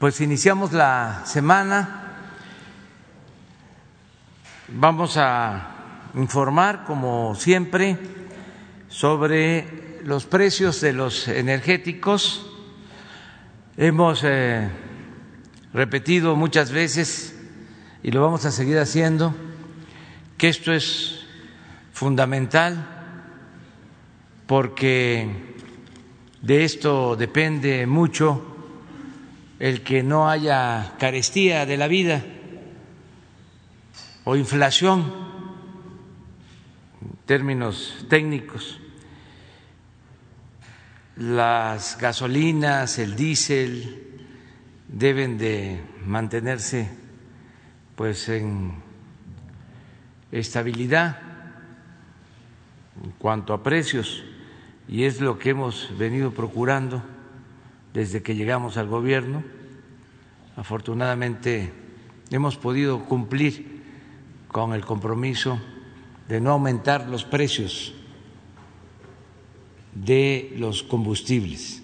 Pues iniciamos la semana. Vamos a informar, como siempre, sobre los precios de los energéticos. Hemos eh, repetido muchas veces, y lo vamos a seguir haciendo, que esto es fundamental porque de esto depende mucho el que no haya carestía de la vida o inflación en términos técnicos. Las gasolinas, el diésel deben de mantenerse pues en estabilidad en cuanto a precios y es lo que hemos venido procurando desde que llegamos al gobierno. Afortunadamente hemos podido cumplir con el compromiso de no aumentar los precios de los combustibles.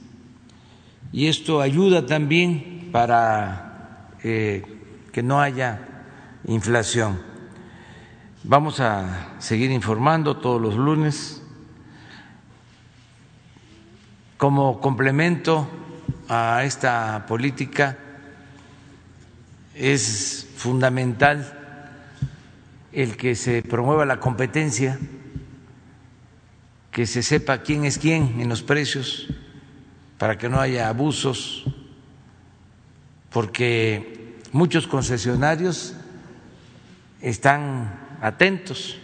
Y esto ayuda también para eh, que no haya inflación. Vamos a seguir informando todos los lunes. Como complemento a esta política es fundamental el que se promueva la competencia, que se sepa quién es quién en los precios, para que no haya abusos, porque muchos concesionarios están atentos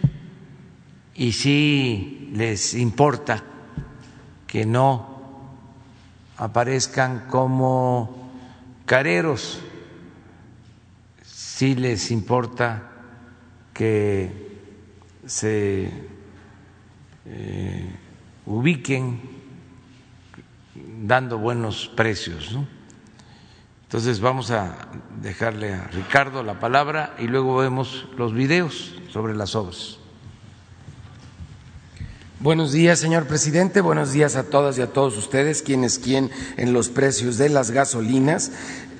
y si les importa que no aparezcan como careros, si les importa que se eh, ubiquen dando buenos precios. Entonces vamos a dejarle a Ricardo la palabra y luego vemos los videos sobre las obras. Buenos días, señor presidente. Buenos días a todas y a todos ustedes. ¿Quién es quién en los precios de las gasolinas?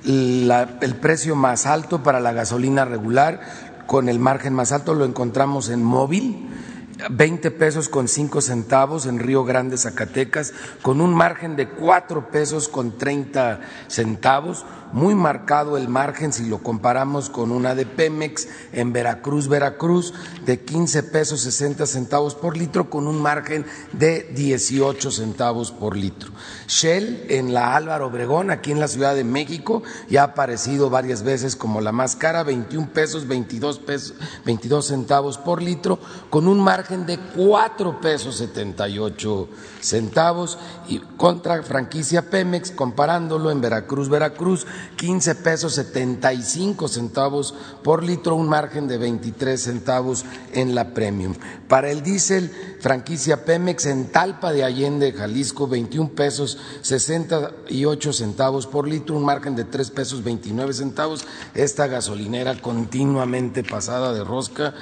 el precio más alto para la gasolina regular, con el margen más alto, lo encontramos en móvil. 20 pesos con 5 centavos en Río Grande, Zacatecas, con un margen de 4 pesos con 30 centavos muy marcado el margen si lo comparamos con una de Pemex en Veracruz, Veracruz, de 15 pesos 60 centavos por litro con un margen de 18 centavos por litro. Shell en la Álvaro Obregón, aquí en la Ciudad de México, ya ha aparecido varias veces como la más cara, 21 pesos 22 pesos 22 centavos por litro con un margen de 4 pesos 78 centavos y contra franquicia Pemex comparándolo en Veracruz, Veracruz 15 pesos 75 centavos por litro, un margen de 23 centavos en la premium. Para el diésel, franquicia Pemex en Talpa de Allende, Jalisco, 21 pesos 68 centavos por litro, un margen de 3 pesos 29 centavos. Esta gasolinera continuamente pasada de rosca,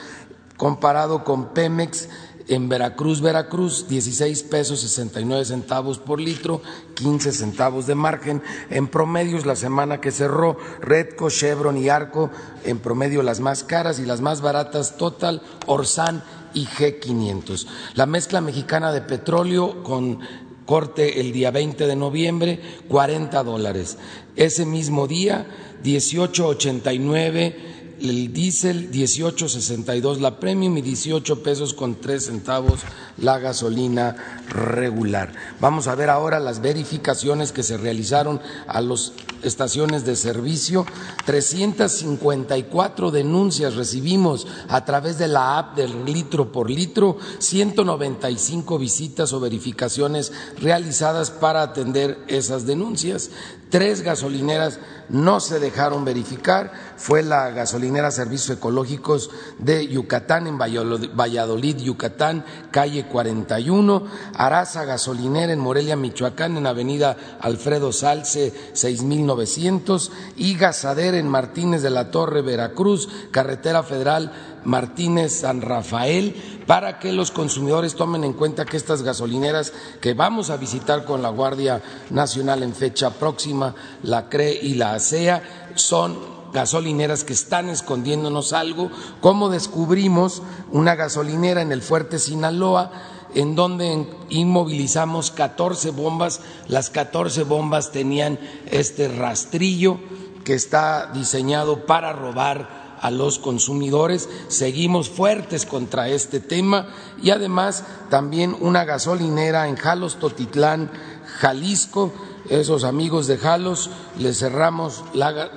comparado con Pemex en Veracruz, Veracruz, 16 pesos 69 centavos por litro, 15 centavos de margen. En promedios, la semana que cerró, Redco, Chevron y Arco, en promedio las más caras y las más baratas, Total, Orsan y G500. La mezcla mexicana de petróleo con corte el día 20 de noviembre, 40 dólares. Ese mismo día, 18.89 el diésel 18.62 la premium y 18 pesos con 3 centavos la gasolina regular. Vamos a ver ahora las verificaciones que se realizaron a las estaciones de servicio. 354 denuncias recibimos a través de la app del litro por litro, 195 visitas o verificaciones realizadas para atender esas denuncias. Tres gasolineras no se dejaron verificar, fue la gasolinera Servicios Ecológicos de Yucatán, en Valladolid, Yucatán, calle 41, Araza Gasolinera en Morelia, Michoacán, en avenida Alfredo Salce, 6000 1900 y Gasader en Martínez de la Torre, Veracruz, carretera federal Martínez San Rafael, para que los consumidores tomen en cuenta que estas gasolineras que vamos a visitar con la Guardia Nacional en fecha próxima, la CRE y la ASEA, son gasolineras que están escondiéndonos algo, como descubrimos una gasolinera en el fuerte Sinaloa, en donde inmovilizamos 14 bombas, las 14 bombas tenían este rastrillo que está diseñado para robar a los consumidores. Seguimos fuertes contra este tema y además también una gasolinera en Jalos Totitlán, Jalisco, esos amigos de Jalos les cerramos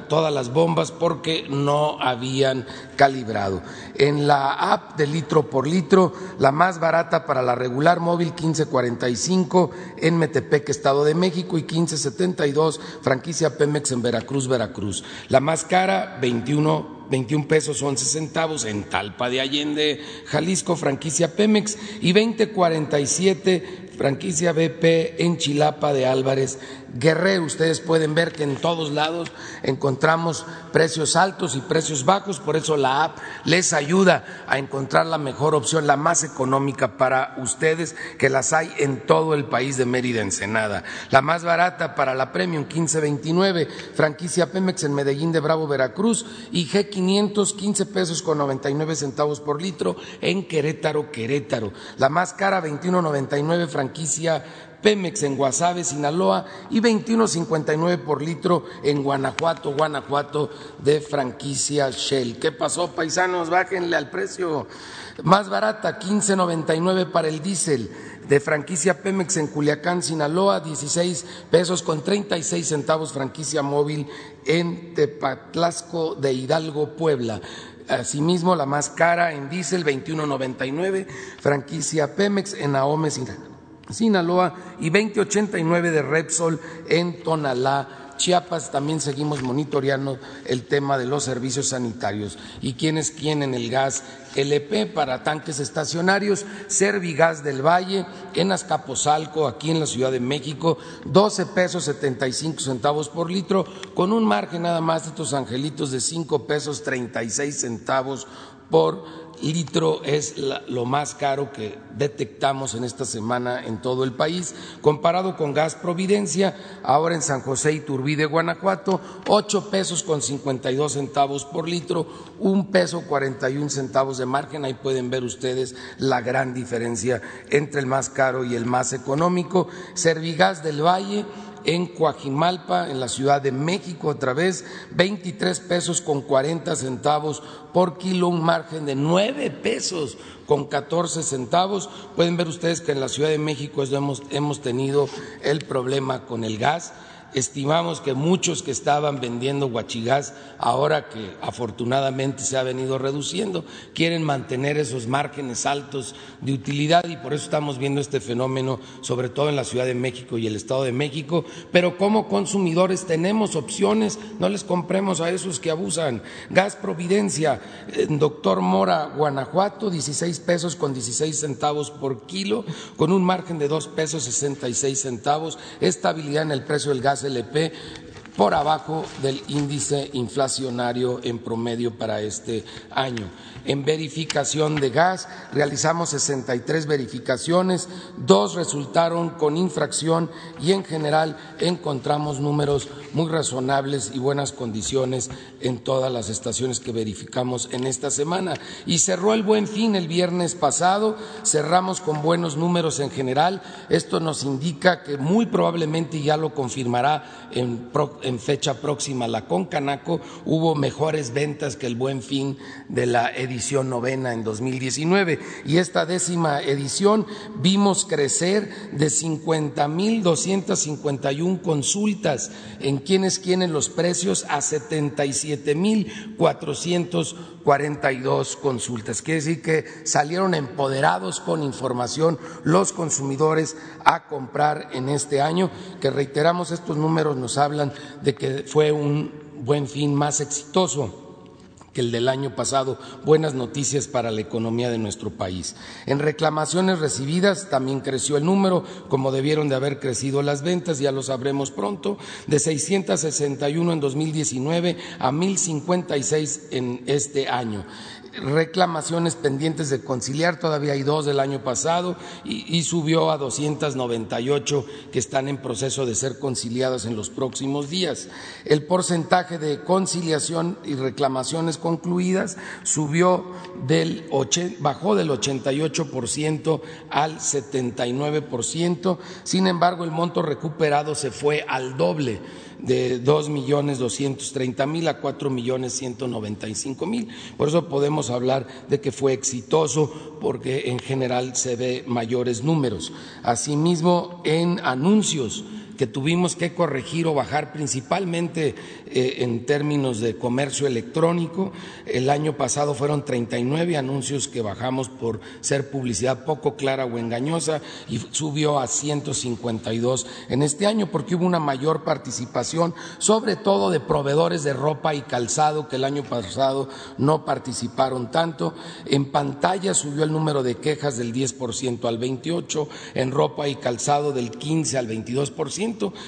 todas las bombas porque no habían calibrado. En la app de litro por litro, la más barata para la regular móvil 1545 en Metepec, Estado de México y 1572 franquicia Pemex en Veracruz, Veracruz. La más cara 21 21 pesos 11 centavos en Talpa de Allende, Jalisco, franquicia Pemex y 2047 franquicia BP en Chilapa de Álvarez Guerrero. Ustedes pueden ver que en todos lados encontramos precios altos y precios bajos, por eso la app les ayuda a encontrar la mejor opción, la más económica para ustedes, que las hay en todo el país de Mérida Ensenada. La más barata para la Premium 1529, franquicia Pemex en Medellín de Bravo, Veracruz y G500 15 pesos con 99 centavos por litro en Querétaro, Querétaro. La más cara 21.99, franquicia Pemex en Guasave, Sinaloa y 21.59 por litro en Guanajuato, Guanajuato de franquicia Shell. ¿Qué pasó, paisanos? Bájenle al precio. Más barata, 15.99 para el diésel de franquicia Pemex en Culiacán, Sinaloa, 16 pesos con 36 centavos franquicia móvil en Tepatlasco de Hidalgo, Puebla. Asimismo, la más cara en diésel, 21.99, franquicia Pemex en Ahome, Sinaloa Sinaloa y 2089 de Repsol en Tonalá. Chiapas también seguimos monitoreando el tema de los servicios sanitarios y quienes tienen el gas LP para tanques estacionarios, Servigas del Valle en Azcapotzalco, aquí en la Ciudad de México, 12 pesos 75 centavos por litro, con un margen nada más de estos angelitos de 5 pesos 36 centavos por litro es lo más caro que detectamos en esta semana en todo el país, comparado con gas Providencia, ahora en San José y Turbide, Guanajuato, ocho pesos con 52 centavos por litro, un peso 41 centavos de margen, ahí pueden ver ustedes la gran diferencia entre el más caro y el más económico. Servigas del Valle, en Coajimalpa, en la Ciudad de México, otra vez, 23 pesos con 40 centavos por kilo, un margen de 9 pesos con 14 centavos. Pueden ver ustedes que en la Ciudad de México hemos, hemos tenido el problema con el gas Estimamos que muchos que estaban vendiendo guachigás, ahora que afortunadamente se ha venido reduciendo, quieren mantener esos márgenes altos de utilidad y por eso estamos viendo este fenómeno, sobre todo en la Ciudad de México y el Estado de México. Pero como consumidores tenemos opciones, no les compremos a esos que abusan. Gas Providencia, doctor Mora, Guanajuato, 16 pesos con 16 centavos por kilo, con un margen de 2 pesos 66 centavos, estabilidad en el precio del gas LP por abajo del índice inflacionario en promedio para este año. En verificación de gas realizamos 63 verificaciones, dos resultaron con infracción y en general encontramos números muy razonables y buenas condiciones en todas las estaciones que verificamos en esta semana. Y cerró el buen fin el viernes pasado, cerramos con buenos números en general. Esto nos indica que muy probablemente, ya lo confirmará en, fecha próxima la Concanaco, hubo mejores ventas que el buen fin de la edición edición novena en 2019 y esta décima edición vimos crecer de 50.251 consultas. En quienes tienen los precios a 77.442 consultas. Quiere decir que salieron empoderados con información los consumidores a comprar en este año, que reiteramos estos números nos hablan de que fue un buen fin más exitoso que el del año pasado. Buenas noticias para la economía de nuestro país. En reclamaciones recibidas también creció el número, como debieron de haber crecido las ventas, ya lo sabremos pronto, de 661 en 2019 a 1056 en este año reclamaciones pendientes de conciliar, todavía hay dos del año pasado y, subió a 298 que están en proceso de ser conciliadas en los próximos días. El porcentaje de conciliación y reclamaciones concluidas subió del bajó del 88% al 79%, sin embargo el monto recuperado se fue al doble de dos millones doscientos treinta mil a cuatro millones ciento noventa y cinco mil. Por eso podemos hablar de que fue exitoso porque en general se ve mayores números. Asimismo, en anuncios que tuvimos que corregir o bajar principalmente eh, en términos de comercio electrónico. El año pasado fueron 39 anuncios que bajamos por ser publicidad poco clara o engañosa y subió a 152 en este año porque hubo una mayor participación, sobre todo de proveedores de ropa y calzado que el año pasado no participaron tanto. En pantalla subió el número de quejas del 10% al 28, en ropa y calzado del 15 al 22%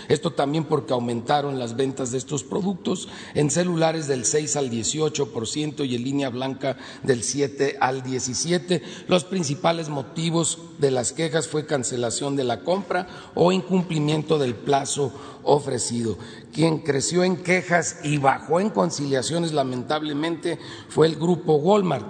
esto también porque aumentaron las ventas de estos productos, en celulares del 6 al 18% y en línea blanca del 7 al 17. Los principales motivos de las quejas fue cancelación de la compra o incumplimiento del plazo ofrecido. Quien creció en quejas y bajó en conciliaciones lamentablemente fue el grupo Walmart.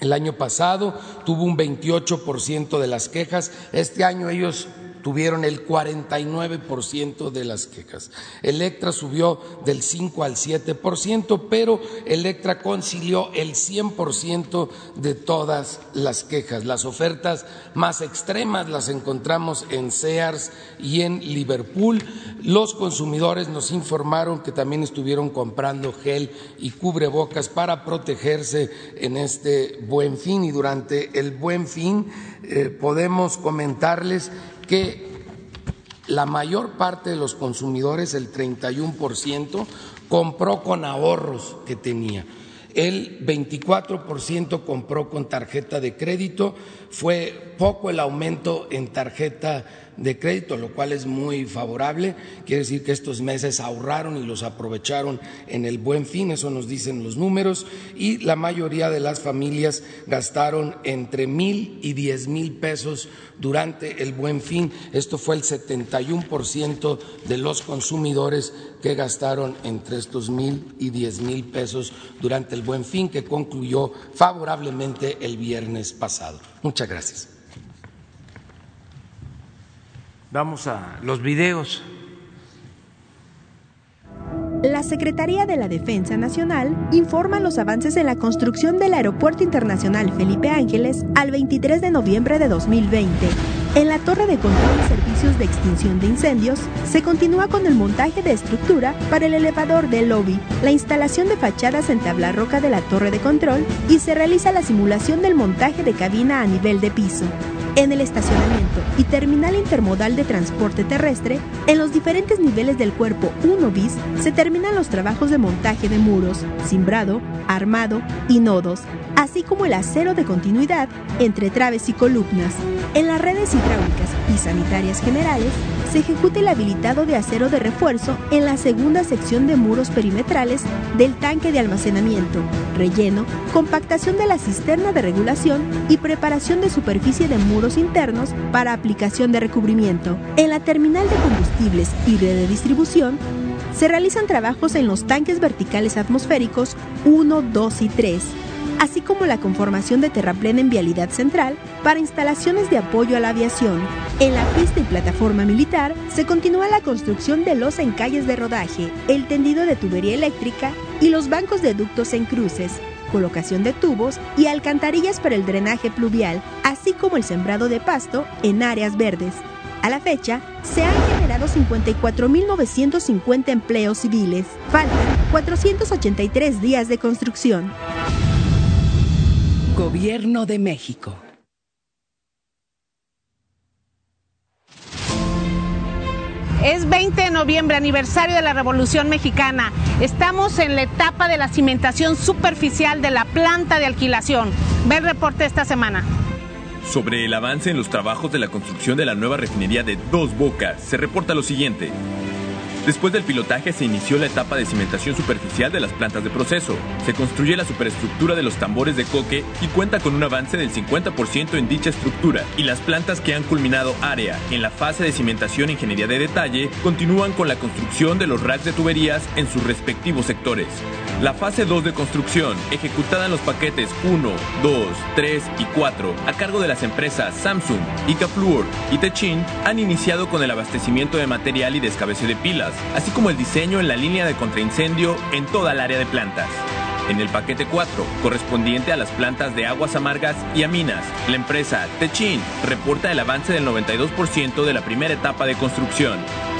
El año pasado tuvo un 28% de las quejas, este año ellos tuvieron el 49% de las quejas. Electra subió del 5 al 7%, pero Electra concilió el 100% de todas las quejas. Las ofertas más extremas las encontramos en Sears y en Liverpool. Los consumidores nos informaron que también estuvieron comprando gel y cubrebocas para protegerse en este buen fin y durante el buen fin eh, podemos comentarles que la mayor parte de los consumidores, el 31%, compró con ahorros que tenía. El 24% compró con tarjeta de crédito, fue poco el aumento en tarjeta de crédito, lo cual es muy favorable. Quiere decir que estos meses ahorraron y los aprovecharon en el buen fin, eso nos dicen los números, y la mayoría de las familias gastaron entre mil y diez mil pesos durante el buen fin. Esto fue el 71% de los consumidores que gastaron entre estos mil y diez mil pesos durante el buen fin, que concluyó favorablemente el viernes pasado. Gracias. Vamos a los videos. La Secretaría de la Defensa Nacional informa los avances en la construcción del Aeropuerto Internacional Felipe Ángeles al 23 de noviembre de 2020. En la torre de control y servicios de extinción de incendios, se continúa con el montaje de estructura para el elevador del lobby, la instalación de fachadas en tabla roca de la torre de control y se realiza la simulación del montaje de cabina a nivel de piso en el estacionamiento y terminal intermodal de transporte terrestre, en los diferentes niveles del cuerpo 1 bis se terminan los trabajos de montaje de muros, cimbrado, armado y nodos, así como el acero de continuidad entre traves y columnas. En las redes hidráulicas y sanitarias generales se ejecuta el habilitado de acero de refuerzo en la segunda sección de muros perimetrales del tanque de almacenamiento, relleno, compactación de la cisterna de regulación y preparación de superficie de muros internos para aplicación de recubrimiento. En la terminal de combustibles y red de distribución, se realizan trabajos en los tanques verticales atmosféricos 1, 2 y 3 así como la conformación de terraplén en vialidad central para instalaciones de apoyo a la aviación. En la pista y plataforma militar se continúa la construcción de los encalles de rodaje, el tendido de tubería eléctrica y los bancos de ductos en cruces, colocación de tubos y alcantarillas para el drenaje pluvial, así como el sembrado de pasto en áreas verdes. A la fecha, se han generado 54.950 empleos civiles. Faltan 483 días de construcción. Gobierno de México. Es 20 de noviembre, aniversario de la Revolución Mexicana. Estamos en la etapa de la cimentación superficial de la planta de alquilación. Ve el reporte esta semana. Sobre el avance en los trabajos de la construcción de la nueva refinería de Dos Bocas, se reporta lo siguiente. Después del pilotaje se inició la etapa de cimentación superficial de las plantas de proceso. Se construye la superestructura de los tambores de coque y cuenta con un avance del 50% en dicha estructura. Y las plantas que han culminado área en la fase de cimentación e ingeniería de detalle continúan con la construcción de los racks de tuberías en sus respectivos sectores. La fase 2 de construcción, ejecutada en los paquetes 1, 2, 3 y 4, a cargo de las empresas Samsung, Icafluor y Techin, han iniciado con el abastecimiento de material y descabece de pilas, así como el diseño en la línea de contraincendio en toda el área de plantas. En el paquete 4, correspondiente a las plantas de aguas amargas y aminas, la empresa Techin reporta el avance del 92% de la primera etapa de construcción.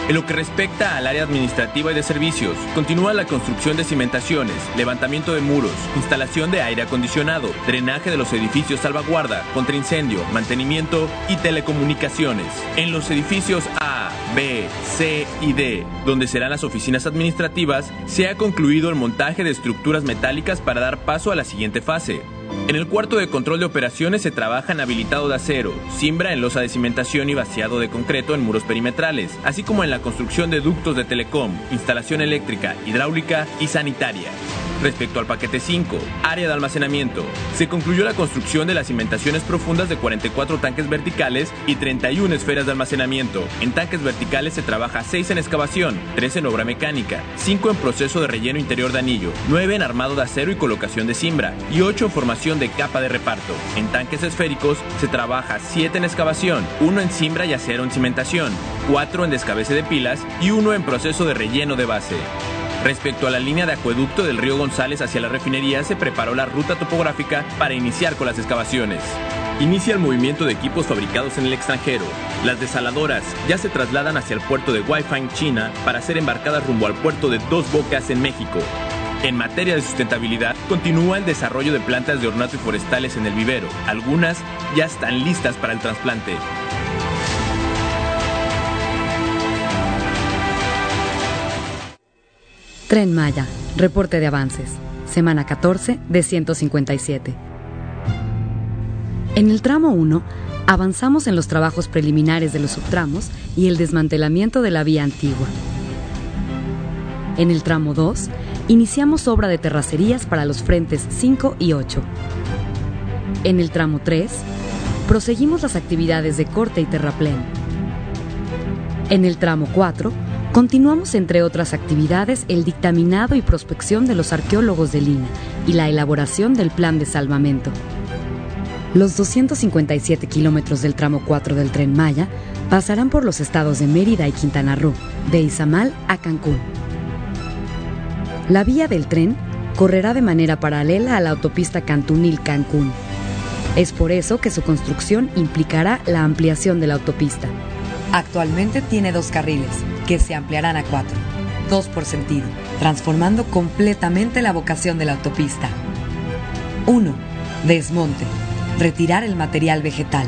En lo que respecta al área administrativa y de servicios, continúa la construcción de cimentaciones, levantamiento de muros, instalación de aire acondicionado, drenaje de los edificios salvaguarda, contraincendio, mantenimiento y telecomunicaciones. En los edificios A, B, C y D, donde serán las oficinas administrativas, se ha concluido el montaje de estructuras metálicas para dar paso a la siguiente fase, en el cuarto de control de operaciones se trabaja en habilitado de acero, simbra en losa de cimentación y vaciado de concreto en muros perimetrales, así como en la construcción de ductos de telecom, instalación eléctrica, hidráulica y sanitaria. Respecto al paquete 5, área de almacenamiento, se concluyó la construcción de las cimentaciones profundas de 44 tanques verticales y 31 esferas de almacenamiento. En tanques verticales se trabaja 6 en excavación, 3 en obra mecánica, 5 en proceso de relleno interior de anillo, 9 en armado de acero y colocación de cimbra y 8 en formación de capa de reparto. En tanques esféricos se trabaja 7 en excavación, 1 en cimbra y acero en cimentación, 4 en descabece de pilas y 1 en proceso de relleno de base. Respecto a la línea de acueducto del río González hacia la refinería, se preparó la ruta topográfica para iniciar con las excavaciones. Inicia el movimiento de equipos fabricados en el extranjero. Las desaladoras ya se trasladan hacia el puerto de Waifang, China, para ser embarcadas rumbo al puerto de Dos Bocas en México. En materia de sustentabilidad, continúa el desarrollo de plantas de ornato y forestales en el vivero. Algunas ya están listas para el trasplante. Tren Maya, reporte de avances, semana 14 de 157. En el tramo 1, avanzamos en los trabajos preliminares de los subtramos y el desmantelamiento de la vía antigua. En el tramo 2, iniciamos obra de terracerías para los frentes 5 y 8. En el tramo 3, proseguimos las actividades de corte y terraplén. En el tramo 4, Continuamos, entre otras actividades, el dictaminado y prospección de los arqueólogos de Lina y la elaboración del plan de salvamento. Los 257 kilómetros del tramo 4 del tren Maya pasarán por los estados de Mérida y Quintana Roo, de Izamal a Cancún. La vía del tren correrá de manera paralela a la autopista Cantunil-Cancún. Es por eso que su construcción implicará la ampliación de la autopista. Actualmente tiene dos carriles, que se ampliarán a cuatro, dos por sentido, transformando completamente la vocación de la autopista. 1. Desmonte, retirar el material vegetal.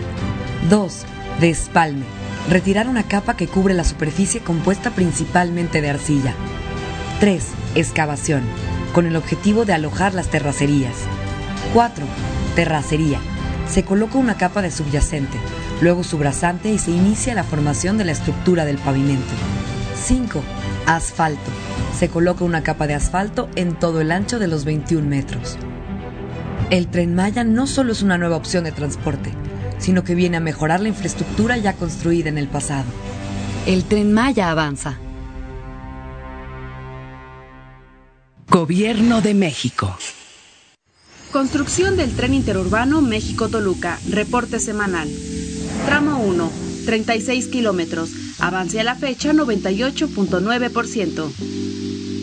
2. Despalme, retirar una capa que cubre la superficie compuesta principalmente de arcilla. 3. Excavación, con el objetivo de alojar las terracerías. 4. Terracería, se coloca una capa de subyacente, luego subrasante y se inicia la formación de la estructura del pavimento. 5. Asfalto. Se coloca una capa de asfalto en todo el ancho de los 21 metros. El tren Maya no solo es una nueva opción de transporte, sino que viene a mejorar la infraestructura ya construida en el pasado. El tren Maya avanza. Gobierno de México. Construcción del tren interurbano México-Toluca. Reporte semanal. Tramo 1. 36 kilómetros Avance a la fecha 98.9%.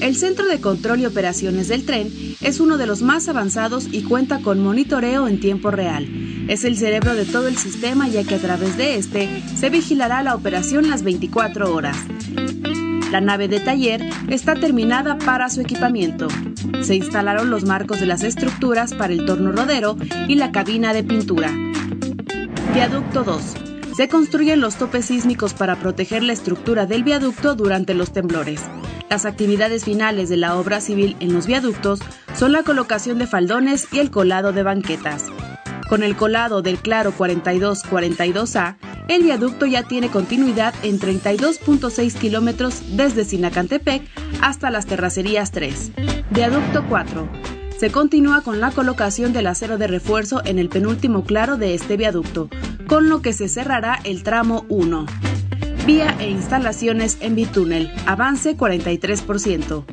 El Centro de Control y Operaciones del Tren es uno de los más avanzados y cuenta con monitoreo en tiempo real. Es el cerebro de todo el sistema ya que a través de este se vigilará la operación las 24 horas. La nave de taller está terminada para su equipamiento. Se instalaron los marcos de las estructuras para el torno rodero y la cabina de pintura. Viaducto 2 Se construyen los topes sísmicos para proteger la estructura del viaducto durante los temblores. Las actividades finales de la obra civil en los viaductos son la colocación de faldones y el colado de banquetas. Con el colado del claro 4242A, el viaducto ya tiene continuidad en 32.6 kilómetros desde Sinacantepec hasta las terracerías 3. Viaducto 4. Se continúa con la colocación del acero de refuerzo en el penúltimo claro de este viaducto, con lo que se cerrará el tramo 1. Vía e instalaciones en bitúnel, avance 43%.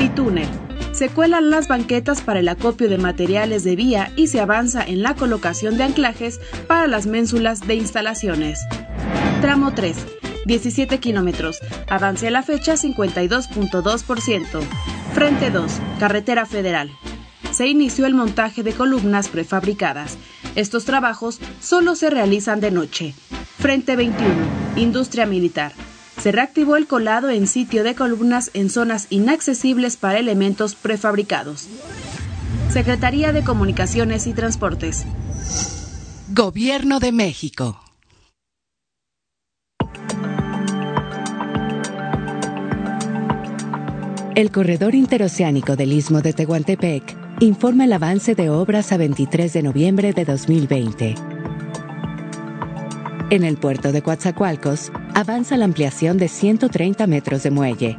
Bitúnel. Se cuelan las banquetas para el acopio de materiales de vía y se avanza en la colocación de anclajes para las ménsulas de instalaciones. Tramo 3. 17 kilómetros. Avance a la fecha 52.2%. Frente 2. Carretera Federal. Se inició el montaje de columnas prefabricadas. Estos trabajos solo se realizan de noche. Frente 21. Industria Militar se reactivó el colado en sitio de columnas en zonas inaccesibles para elementos prefabricados. Secretaría de Comunicaciones y Transportes. Gobierno de México. El corredor interoceánico del Istmo de Tehuantepec informa el avance de obras a 23 de noviembre de 2020 en el puerto de Coatzacoalcos avanza la ampliación de 130 metros de muelle,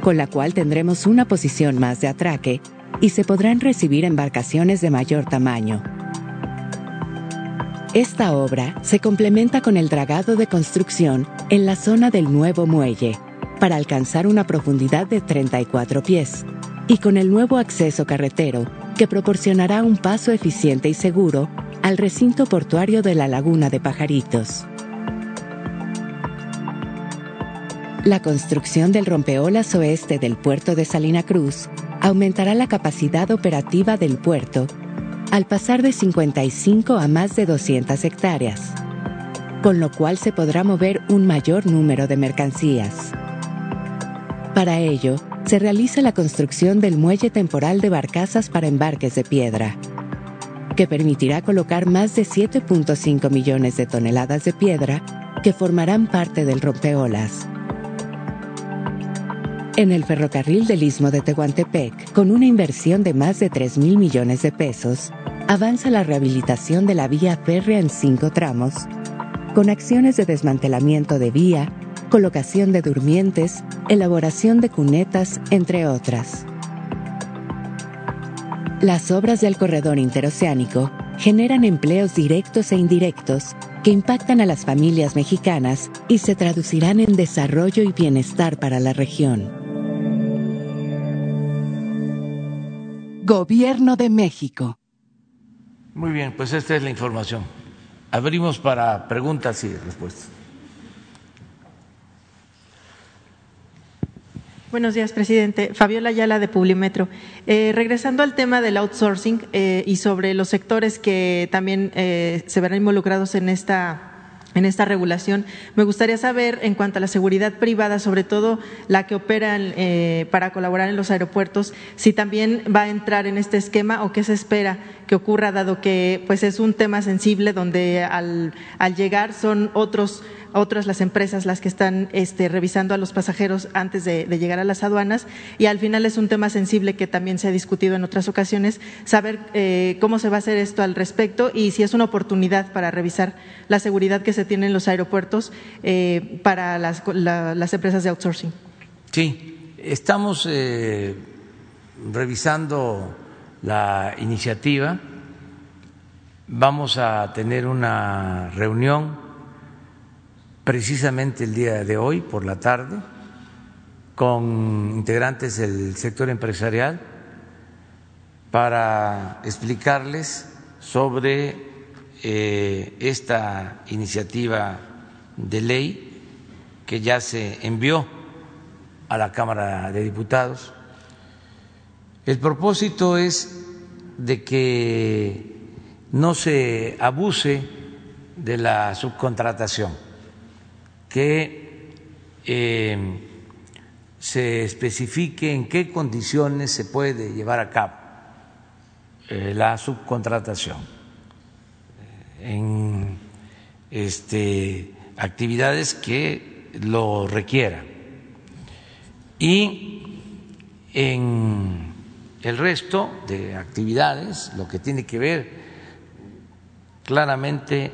con la cual tendremos una posición más de atraque y se podrán recibir embarcaciones de mayor tamaño. Esta obra se complementa con el dragado de construcción en la zona del nuevo muelle, para alcanzar una profundidad de 34 pies, y con el nuevo acceso carretero que proporcionará un paso eficiente y seguro al recinto portuario de la Laguna de Pajaritos. La construcción del rompeolas oeste del puerto de Salina Cruz aumentará la capacidad operativa del puerto al pasar de 55 a más de 200 hectáreas, con lo cual se podrá mover un mayor número de mercancías. Para ello, se realiza la construcción del muelle temporal de barcazas para embarques de piedra que permitirá colocar más de 7.5 millones de toneladas de piedra que formarán parte del rompeolas. En el ferrocarril del Istmo de Tehuantepec, con una inversión de más de 3 mil millones de pesos, avanza la rehabilitación de la vía férrea en cinco tramos, con acciones de desmantelamiento de vía, colocación de durmientes, elaboración de cunetas, entre otras. Las obras del corredor interoceánico generan empleos directos e indirectos que impactan a las familias mexicanas y se traducirán en desarrollo y bienestar para la región. Gobierno de México. Muy bien, pues esta es la información. Abrimos para preguntas y respuestas. Buenos días, presidente. Fabiola Ayala de Publimetro. Eh, regresando al tema del outsourcing eh, y sobre los sectores que también eh, se verán involucrados en esta en esta regulación. Me gustaría saber, en cuanto a la seguridad privada, sobre todo la que opera para colaborar en los aeropuertos, si también va a entrar en este esquema o qué se espera que ocurra, dado que pues es un tema sensible donde al, al llegar son otros otras las empresas las que están este, revisando a los pasajeros antes de, llegar a las aduanas y al final es un tema sensible que también se ha discutido en otras ocasiones, saber eh, cómo se va a hacer esto al respecto y si es una oportunidad para revisar la seguridad que se tiene en los aeropuertos eh, para las, empresas de outsourcing. Sí, estamos eh, revisando la iniciativa. Vamos a tener una reunión precisamente el día de hoy por la tarde con integrantes del sector empresarial para explicarles sobre eh, esta iniciativa de ley que ya se envió a la Cámara de Diputados. El propósito es de que no se abuse de la subcontratación que eh, se especifique en qué condiciones se puede llevar a cabo eh, la subcontratación. En este, actividades que lo requieran. Y en el resto de actividades, lo que tiene que ver claramente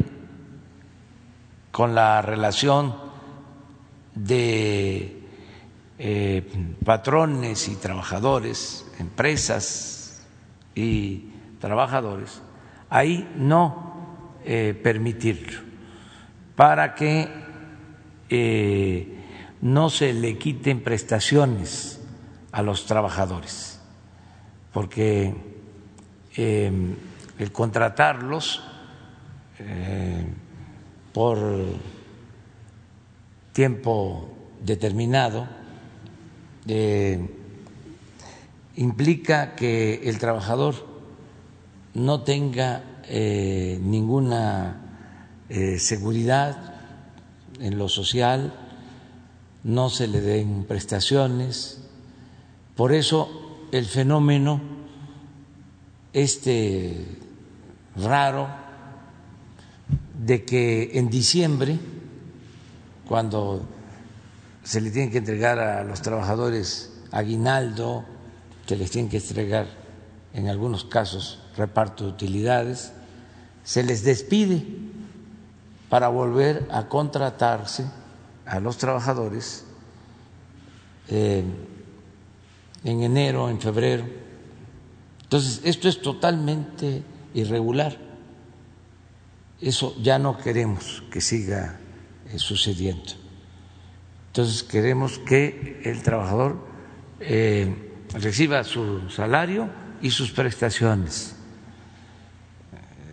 con la relación de eh, patrones y trabajadores, empresas y trabajadores, ahí no eh, permitirlo, para que eh, no se le quiten prestaciones a los trabajadores, porque el contratarlos por tiempo determinado implica que el trabajador no tenga eh, ninguna eh, seguridad en lo social, no se le den prestaciones. Por eso el fenómeno este raro de que en diciembre, cuando se le tiene que entregar a los trabajadores aguinaldo, se les tiene que entregar en algunos casos reparto de utilidades, se les despide para volver a contratarse a los trabajadores eh, en enero, en febrero. Entonces, esto es totalmente irregular. Eso ya no queremos que siga sucediendo. Entonces queremos que el trabajador eh, reciba su salario y sus prestaciones.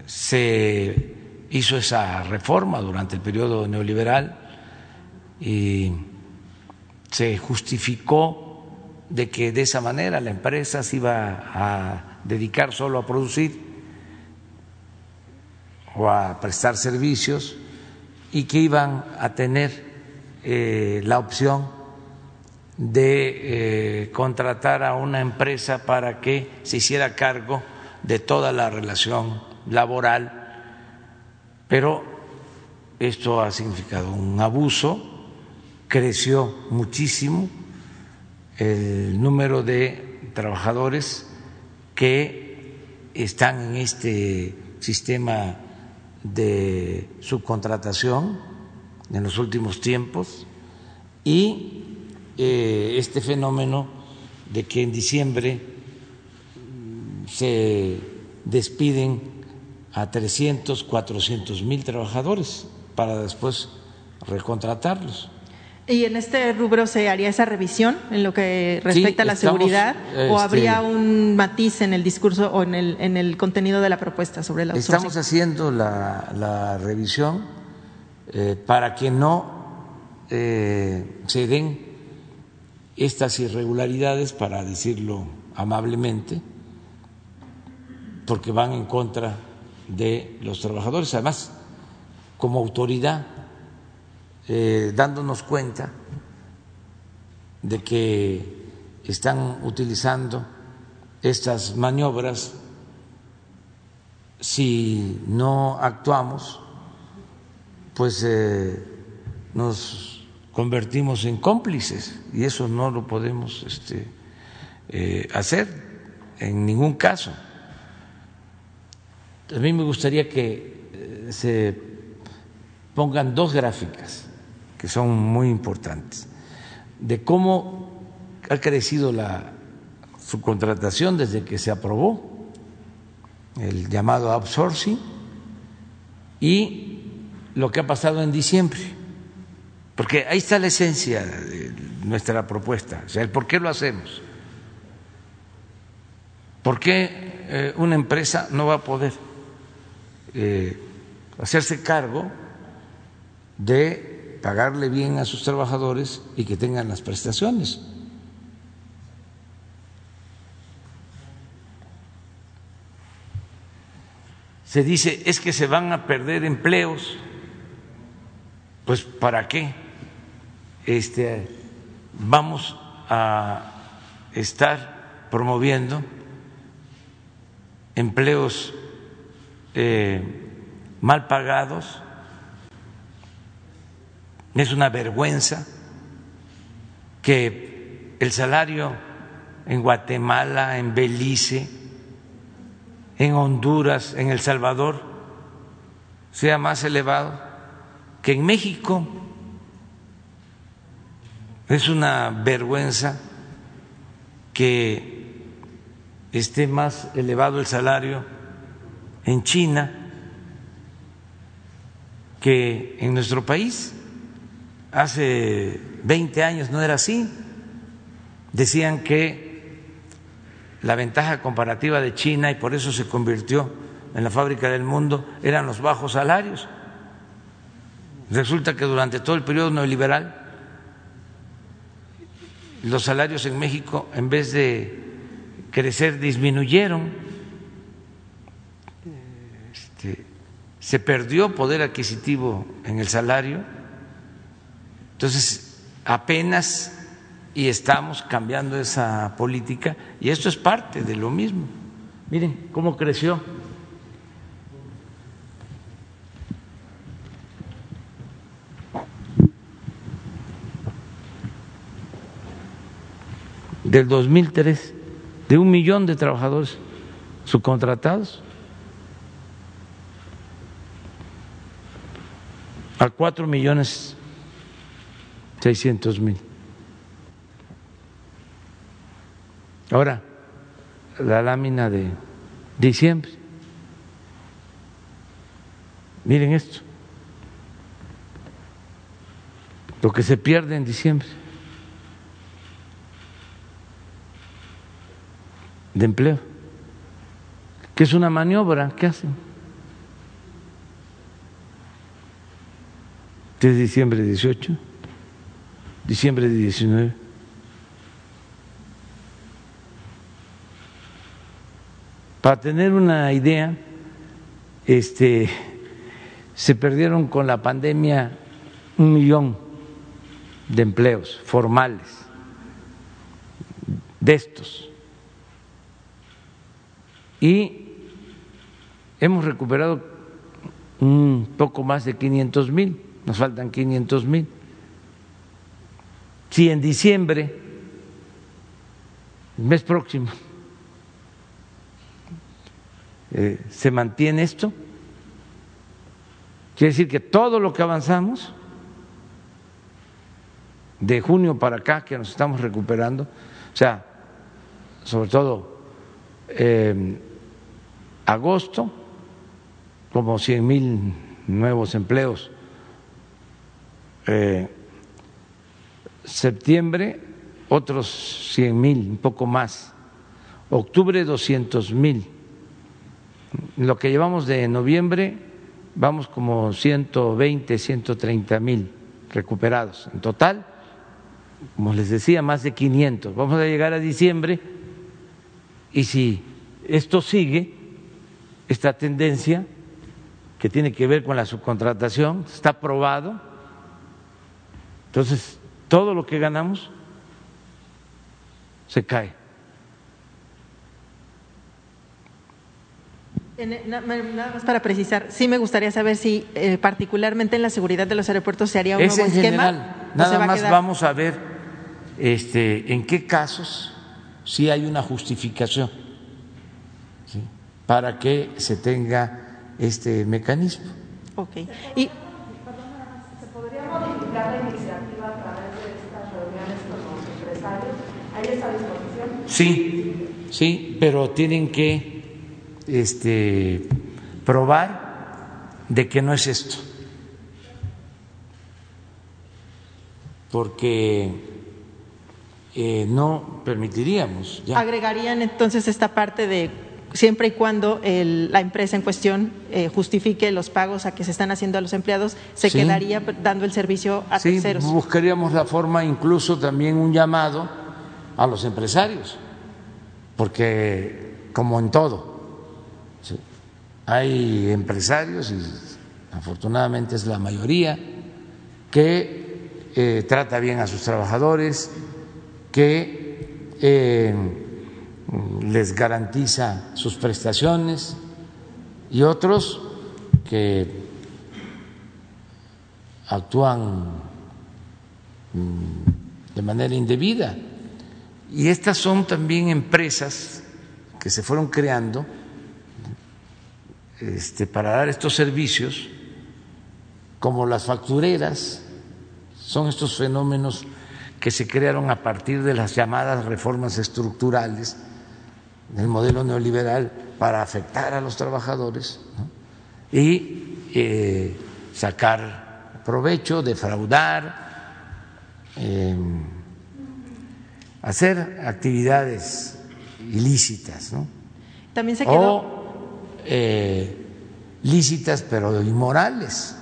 Se hizo esa reforma durante el periodo neoliberal y se justificó de que de esa manera la empresa se iba a dedicar solo a producir o a prestar servicios y que iban a tener eh, la opción de eh, contratar a una empresa para que se hiciera cargo de toda la relación laboral, pero esto ha significado un abuso, creció muchísimo el número de trabajadores que están en este sistema de subcontratación en los últimos tiempos y eh, este fenómeno de que en diciembre se despiden a 300, 400 mil trabajadores para después recontratarlos. ¿Y en este rubro se haría esa revisión en lo que respecta a la seguridad o este, habría un matiz en el discurso o en el, en el contenido de la propuesta sobre la Estamos haciendo la, la revisión eh, para que no eh, se den estas irregularidades, para decirlo amablemente, porque van en contra de los trabajadores. Además, como autoridad, eh, dándonos cuenta de que están utilizando estas maniobras, si no actuamos, pues eh, nos convertimos en cómplices y eso no lo podemos este, eh, hacer en ningún caso. A mí me gustaría que se pongan dos gráficas que son muy importantes de cómo ha crecido la subcontratación desde que se aprobó el llamado outsourcing y lo que ha pasado en diciembre, porque ahí está la esencia de nuestra propuesta, o sea, el por qué lo hacemos. ¿Por qué eh, una empresa no va a poder eh, hacerse cargo de pagarle bien a sus trabajadores y que tengan las prestaciones? Se dice es que se van a perder empleos pues ¿para qué este, vamos a estar promoviendo empleos eh, mal pagados Es una vergüenza que el salario en Guatemala, en Belice, en Honduras, en El Salvador, sea más elevado que en México. Es una vergüenza que esté más elevado el salario en China que en nuestro país. Hace 20 años no era así. Decían que la ventaja comparativa de China, y por eso se convirtió en la fábrica del mundo, eran los bajos salarios. Resulta que durante todo el periodo neoliberal los salarios en México, en vez de crecer, disminuyeron. Este, se perdió poder adquisitivo en el salario. Entonces, apenas y estamos cambiando esa política y esto es parte de lo mismo. Miren cómo creció. Del 2003, de un millón de trabajadores subcontratados a cuatro millones seiscientos mil. Ahora, la lámina de diciembre. Miren esto. Lo que se pierde en diciembre. De empleo. Que es una maniobra que hacen. De diciembre 18, diciembre de 19. Para tener una idea, este, se perdieron con la pandemia un millón de empleos formales de estos. Y hemos recuperado un poco más de 500 mil, nos faltan 500 mil. Si en diciembre, el mes próximo, eh, se mantiene esto, quiere decir que todo lo que avanzamos de junio para acá, que nos estamos recuperando, o sea, sobre todo eh, agosto, como 100 mil nuevos empleos, eh, septiembre otros 100 mil, un poco más, octubre 200 mil lo que llevamos de noviembre, vamos como 120, 130 mil recuperados. En total, como les decía, más de 500. Vamos a llegar a diciembre y si esto sigue, esta tendencia que tiene que ver con la subcontratación, está probado, entonces todo lo que ganamos se cae. Nada más para precisar, sí me gustaría saber si eh, particularmente en la seguridad de los aeropuertos se haría un nuevo esquema. General, nada más vamos a ver este, en qué casos sí hay una justificación para que se tenga este mecanismo. Ok. Y, ¿Se podría modificar la iniciativa a través de estas reuniones con los empresarios? Sí, sí, pero tienen que este, probar de que no es esto. Porque eh, no permitiríamos. Agregarían entonces esta parte de siempre y cuando la empresa en cuestión eh, justifique los pagos a que se están haciendo a los empleados, se quedaría dando el servicio a sí, terceros. Buscaríamos la forma, incluso también un llamado a los empresarios, porque como en todo, hay empresarios, y afortunadamente es la mayoría, que eh, trata bien a sus trabajadores, que eh, les garantiza sus prestaciones y otros que actúan mm, de manera indebida. Y estas son también empresas que se fueron creando este, para dar estos servicios, como las factureras, son estos fenómenos que se crearon a partir de las llamadas reformas estructurales del modelo neoliberal para afectar a los trabajadores y eh, sacar provecho, defraudar, em, hacer actividades ilícitas, ¿no? También se quedó. O eh, lícitas pero inmorales.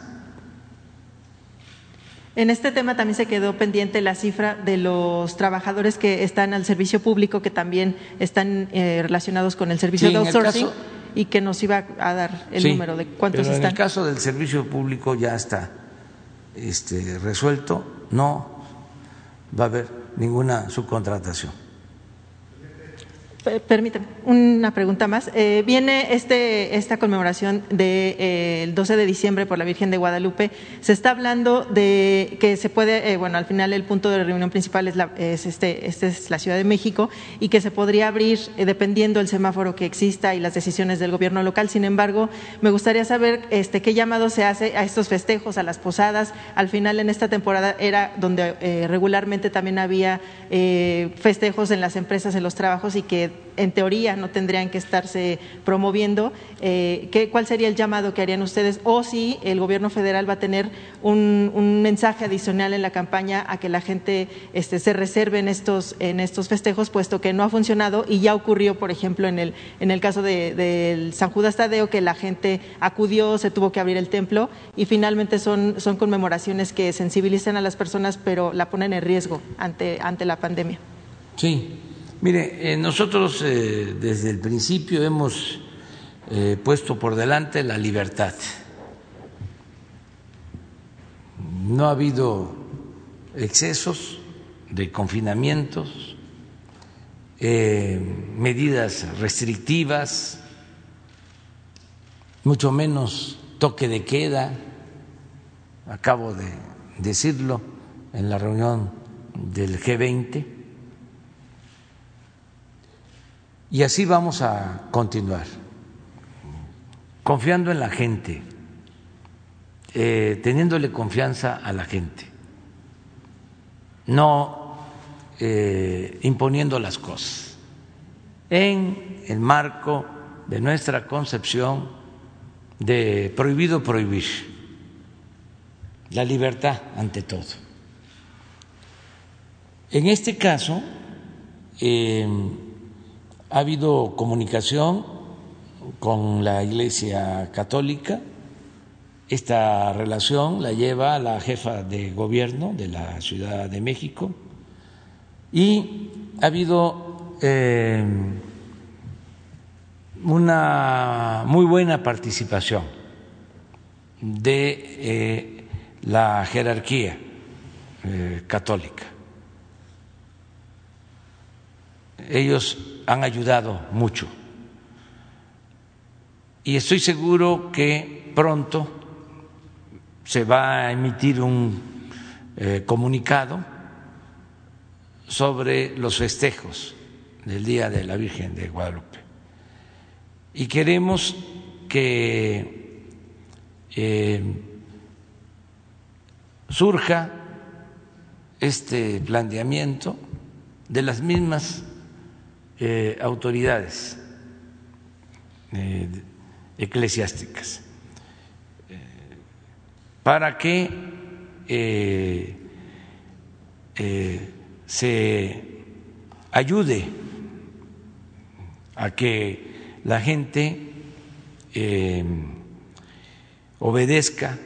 En este tema también se quedó pendiente la cifra de los trabajadores que están al servicio público, que también están eh, relacionados con el servicio Sí, de outsourcing, caso- y que nos iba a dar el Sí, número de cuántos pero En están. el caso del servicio público ya está este, resuelto, no va a haber ninguna subcontratación. Per- Permítame, una pregunta más. Eh, viene este, esta conmemoración del de, eh, el 12 de diciembre por la Virgen de Guadalupe. Se está hablando de que se puede, eh, bueno, al final el punto de reunión principal es, la, es este, este es la Ciudad de México y que se podría abrir eh, dependiendo del semáforo que exista y las decisiones del gobierno local. Sin embargo, me gustaría saber este, qué llamado se hace a estos festejos, a las posadas. Al final, en esta temporada era donde eh, regularmente también había eh, festejos en las empresas, en los trabajos y que en teoría no tendrían que estarse promoviendo. Eh, ¿qué, ¿Cuál sería el llamado que harían ustedes? O si el gobierno federal va a tener un, mensaje adicional en la campaña a que la gente este, se reserve en estos, en estos festejos, puesto que no ha funcionado y ya ocurrió, por ejemplo, en el, en el caso del de, San Judas Tadeo, que la gente acudió, se tuvo que abrir el templo y finalmente son, son conmemoraciones que sensibilizan a las personas, pero la ponen en riesgo ante, ante la pandemia. Sí, mire, eh, nosotros eh, desde el principio hemos eh, puesto por delante la libertad. No ha habido excesos de confinamientos, medidas restrictivas, mucho menos toque de queda. Acabo de decirlo en la reunión del G20. Y así vamos a continuar, confiando en la gente, eh, teniéndole confianza a la gente, no eh, imponiendo las cosas, en el marco de nuestra concepción de prohibido prohibir, la libertad ante todo. En este caso, eh, ha habido comunicación con la Iglesia Católica. Esta relación la lleva la jefa de gobierno de la Ciudad de México y ha habido eh, una muy buena participación de eh, la jerarquía eh, católica. Ellos han ayudado mucho. Y estoy seguro que pronto se va a emitir un eh, comunicado sobre los festejos del Día de la Virgen de Guadalupe. Y queremos que eh, surja este planteamiento de las mismas eh, autoridades eh, eclesiásticas eh, para que se ayude a que la gente obedezca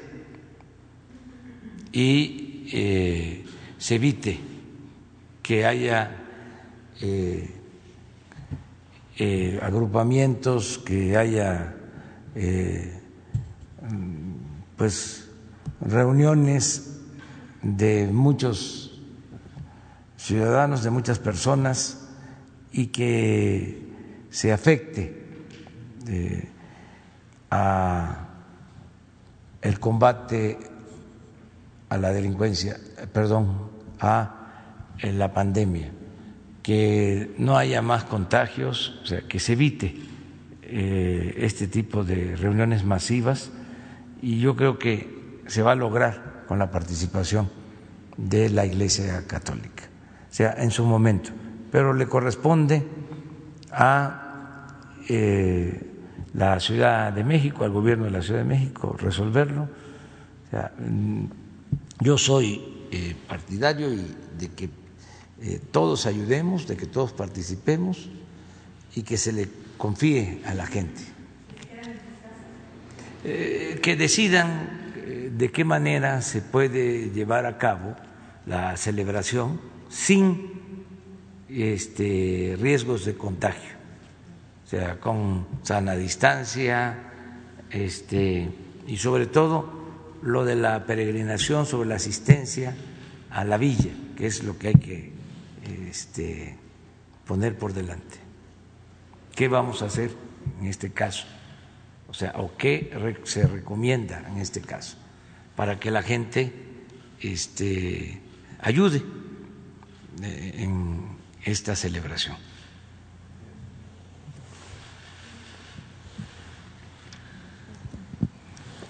y se evite que haya eh, agrupamientos, que haya eh, pues reuniones de muchos ciudadanos, de muchas personas y que se afecte eh, a el combate a la delincuencia, perdón, a la pandemia, que no haya más contagios, o sea, que se evite eh, este tipo de reuniones masivas y yo creo que se va a lograr con la participación de la Iglesia Católica, o sea, en su momento, pero le corresponde a eh, la Ciudad de México, al gobierno de la Ciudad de México, resolverlo. Mm, yo soy eh, partidario de que eh, todos ayudemos, de que todos participemos y que se le confíe a la gente. Eh, que decidan de qué manera se puede llevar a cabo la celebración sin este, riesgos de contagio o sea, con sana distancia, este, y sobre todo lo de la peregrinación sobre la asistencia a la villa, que es lo que hay que este, poner por delante. ¿Qué vamos a hacer en este caso? O sea, o qué se recomienda en este caso para que la gente este, ayude eh, en esta celebración.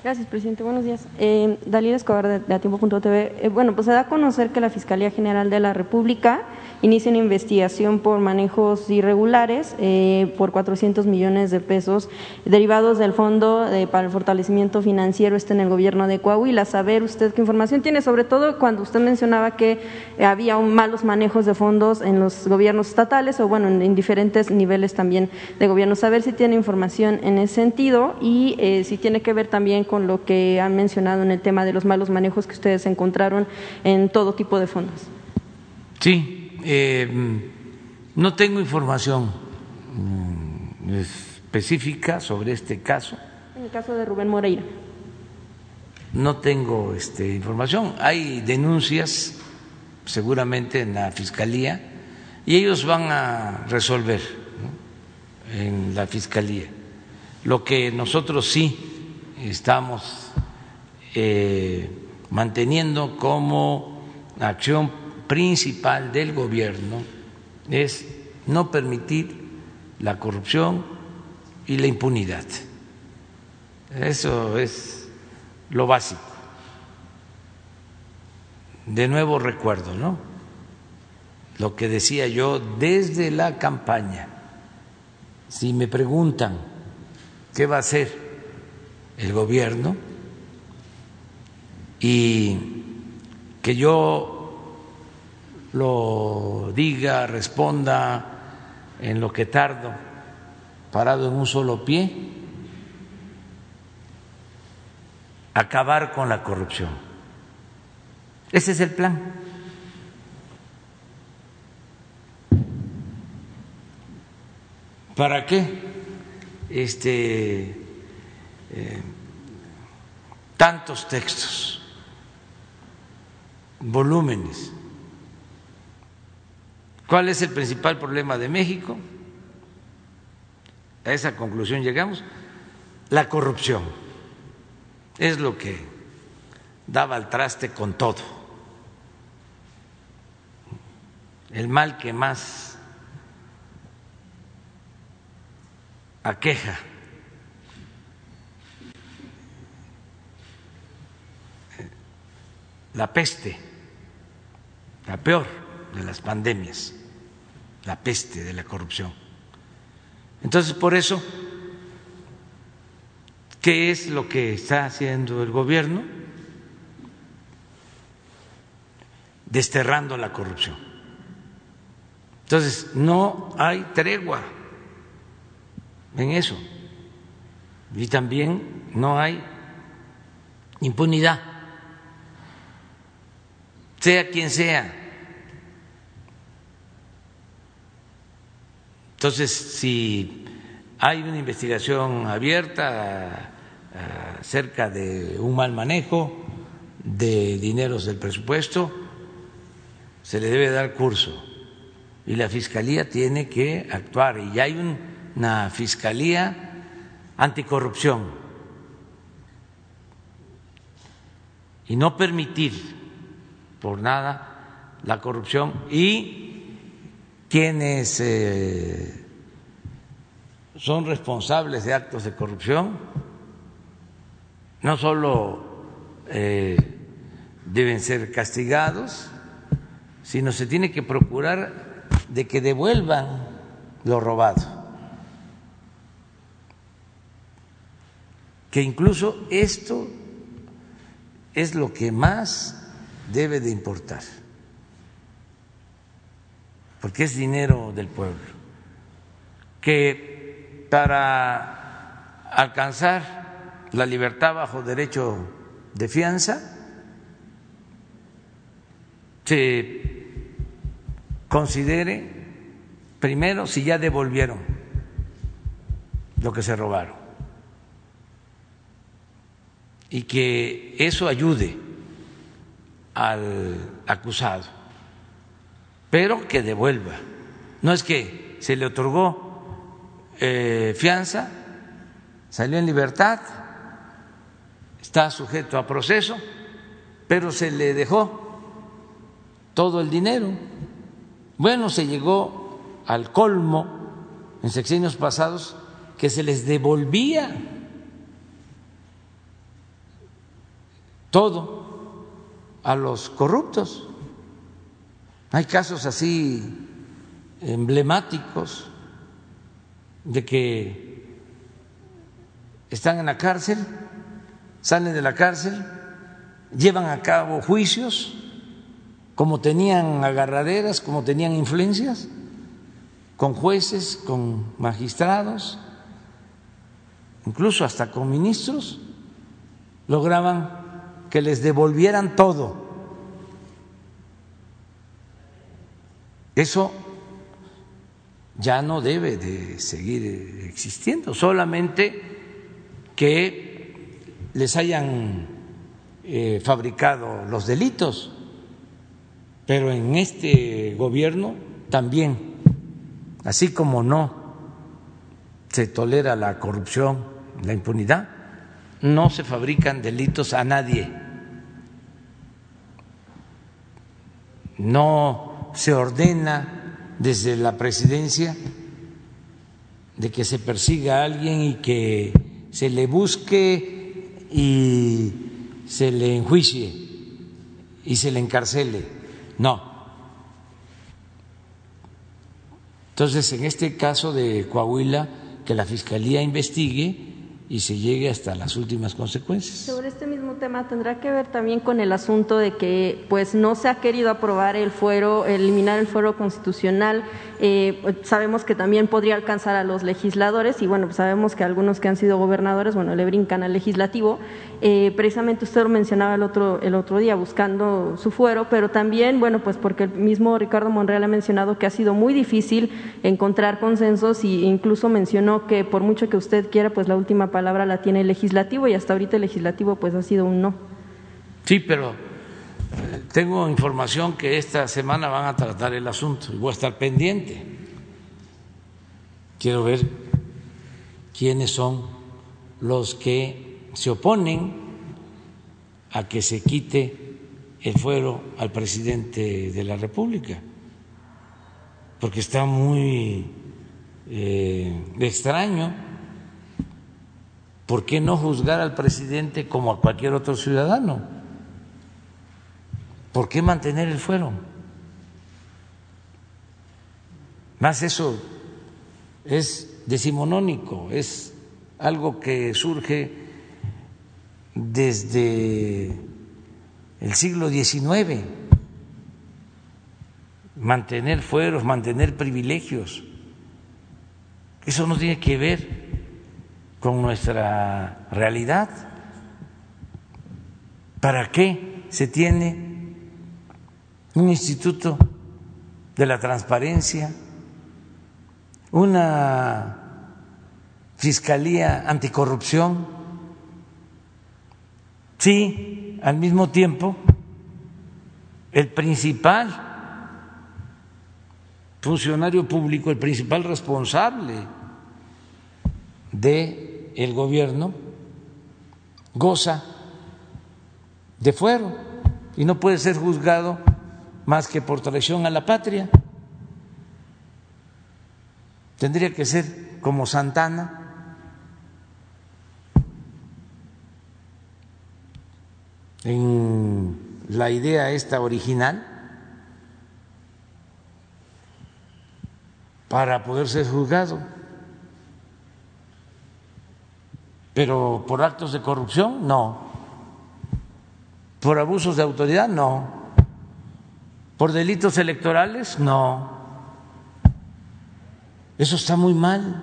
Gracias, presidente. Buenos días. Eh, Dalila Escobar de, de Atiempo.tv. Eh, bueno, pues se da a conocer que la Fiscalía General de la República inicia una investigación por manejos irregulares eh, por 400 millones de pesos derivados del Fondo para el Fortalecimiento Financiero este en el gobierno de Coahuila. Saber usted qué información tiene, sobre todo cuando usted mencionaba que había un malos manejos de fondos en los gobiernos estatales o, bueno, en, en diferentes niveles también de gobierno. Saber si tiene información en ese sentido y eh, si tiene que ver también con lo que han mencionado en el tema de los malos manejos que ustedes encontraron en todo tipo de fondos. Sí, eh, no tengo información mm, específica sobre este caso. En el caso de Rubén Moreira. No tengo este, información. Hay denuncias seguramente en la fiscalía y ellos van a resolver ¿no? en la fiscalía. Lo que nosotros sí estamos eh, manteniendo como acción principal del gobierno es no permitir la corrupción y la impunidad. Eso es lo básico. De nuevo recuerdo, ¿no? Lo que decía yo desde la campaña. Si me preguntan qué va a hacer el gobierno y que yo lo diga, responda en lo que tardo, parado en un solo pie, acabar con la corrupción. Ese es el plan. ¿Para qué? Este eh, tantos textos, volúmenes. ¿Cuál es el principal problema de México? A esa conclusión llegamos. La corrupción es lo que daba al traste con todo. El mal que más aqueja la peste, la peor de las pandemias, la peste de la corrupción. Entonces, por eso, ¿qué es lo que está haciendo el gobierno? Desterrando la corrupción. Entonces, no hay tregua en eso. Y también no hay impunidad sea quien sea. Entonces, si hay una investigación abierta acerca de un mal manejo de dineros del presupuesto, se le debe dar curso. Y la Fiscalía tiene que actuar. Y ya hay una Fiscalía anticorrupción. Y no permitir por nada la corrupción y quienes eh, son responsables de actos de corrupción no solo eh, deben ser castigados, sino se tiene que procurar de que devuelvan lo robado. Que incluso esto es lo que más debe de importar, porque es dinero del pueblo, que para alcanzar la libertad bajo derecho de fianza se considere primero si ya devolvieron lo que se robaron. Y que eso ayude al acusado, pero que devuelva. No es que se le otorgó eh, fianza, salió en libertad, está sujeto a proceso, pero se le dejó todo el dinero. Bueno, se llegó al colmo en sexenios pasados que se les devolvía todo a los corruptos. Hay casos así emblemáticos de que están en la cárcel, salen de la cárcel, llevan a cabo juicios, como tenían agarraderas, como tenían influencias, con jueces, con magistrados, incluso hasta con ministros, lograban que les devolvieran todo. Eso ya no debe de seguir existiendo, solamente que les hayan eh, fabricado los delitos, pero en este gobierno también, así como no se tolera la corrupción, la impunidad, no se fabrican delitos a nadie. No se ordena desde la presidencia de que se persiga a alguien y que se le busque y se le enjuicie y se le encarcele. No. Entonces, en este caso de Coahuila, que la Fiscalía investigue y se llegue hasta las últimas consecuencias. Sobre este mismo tema tendrá que ver también con el asunto de que pues no se ha querido aprobar el fuero, eliminar el fuero constitucional. Eh, sabemos que también podría alcanzar a los legisladores y bueno, pues sabemos que algunos que han sido gobernadores, bueno, le brincan al legislativo. Eh, precisamente usted lo mencionaba el otro, el otro día buscando su fuero, pero también, bueno, pues porque el mismo Ricardo Monreal ha mencionado que ha sido muy difícil encontrar consensos e incluso mencionó que por mucho que usted quiera, pues la última palabra la tiene el legislativo y hasta ahorita el legislativo pues ha sido un no. Sí, pero tengo información que esta semana van a tratar el asunto y voy a estar pendiente. Quiero ver quiénes son los que se oponen a que se quite el fuero al presidente de la República, porque está muy eh, extraño. ¿Por qué no juzgar al presidente como a cualquier otro ciudadano? ¿Por qué mantener el fuero? Más eso es decimonónico, es algo que surge desde el siglo XIX, mantener fueros, mantener privilegios. Eso no tiene que ver con nuestra realidad. ¿Para qué se tiene un instituto de la transparencia, una fiscalía anticorrupción? Sí, al mismo tiempo, el principal funcionario público, el principal responsable el gobierno, goza de fuero y no puede ser juzgado más que por traición a la patria. Tendría que ser como Santana. En la idea esta original para poder ser juzgado. Pero por actos de corrupción, no. Por abusos de autoridad, no. Por delitos electorales, no. Eso está muy mal,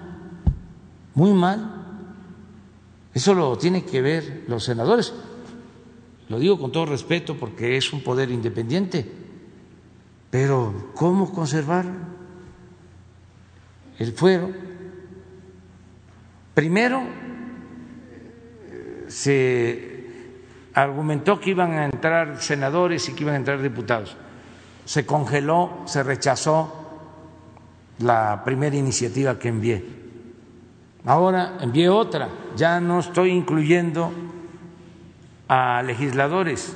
muy mal. Eso lo tienen que ver los senadores. Lo digo con todo respeto porque es un poder independiente. Pero ¿cómo conservar el fuero? Primero, se argumentó que iban a entrar senadores y que iban a entrar diputados. Se congeló, se rechazó la primera iniciativa que envié. Ahora envié otra, ya no estoy incluyendo a legisladores,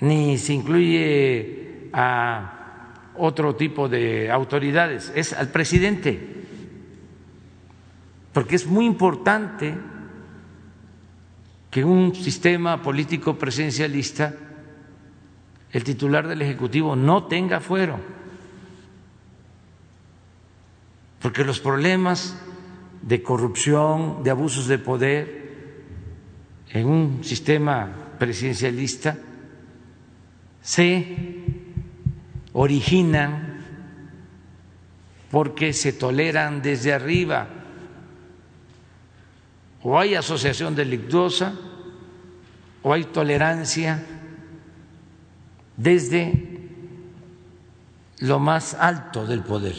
ni se incluye a otro tipo de autoridades, es al presidente, porque es muy importante que un sistema político presidencialista, el titular del Ejecutivo no tenga fuero, porque los problemas de corrupción, de abusos de poder en un sistema presidencialista se originan porque se toleran desde arriba. O hay asociación delictuosa o hay tolerancia desde lo más alto del poder.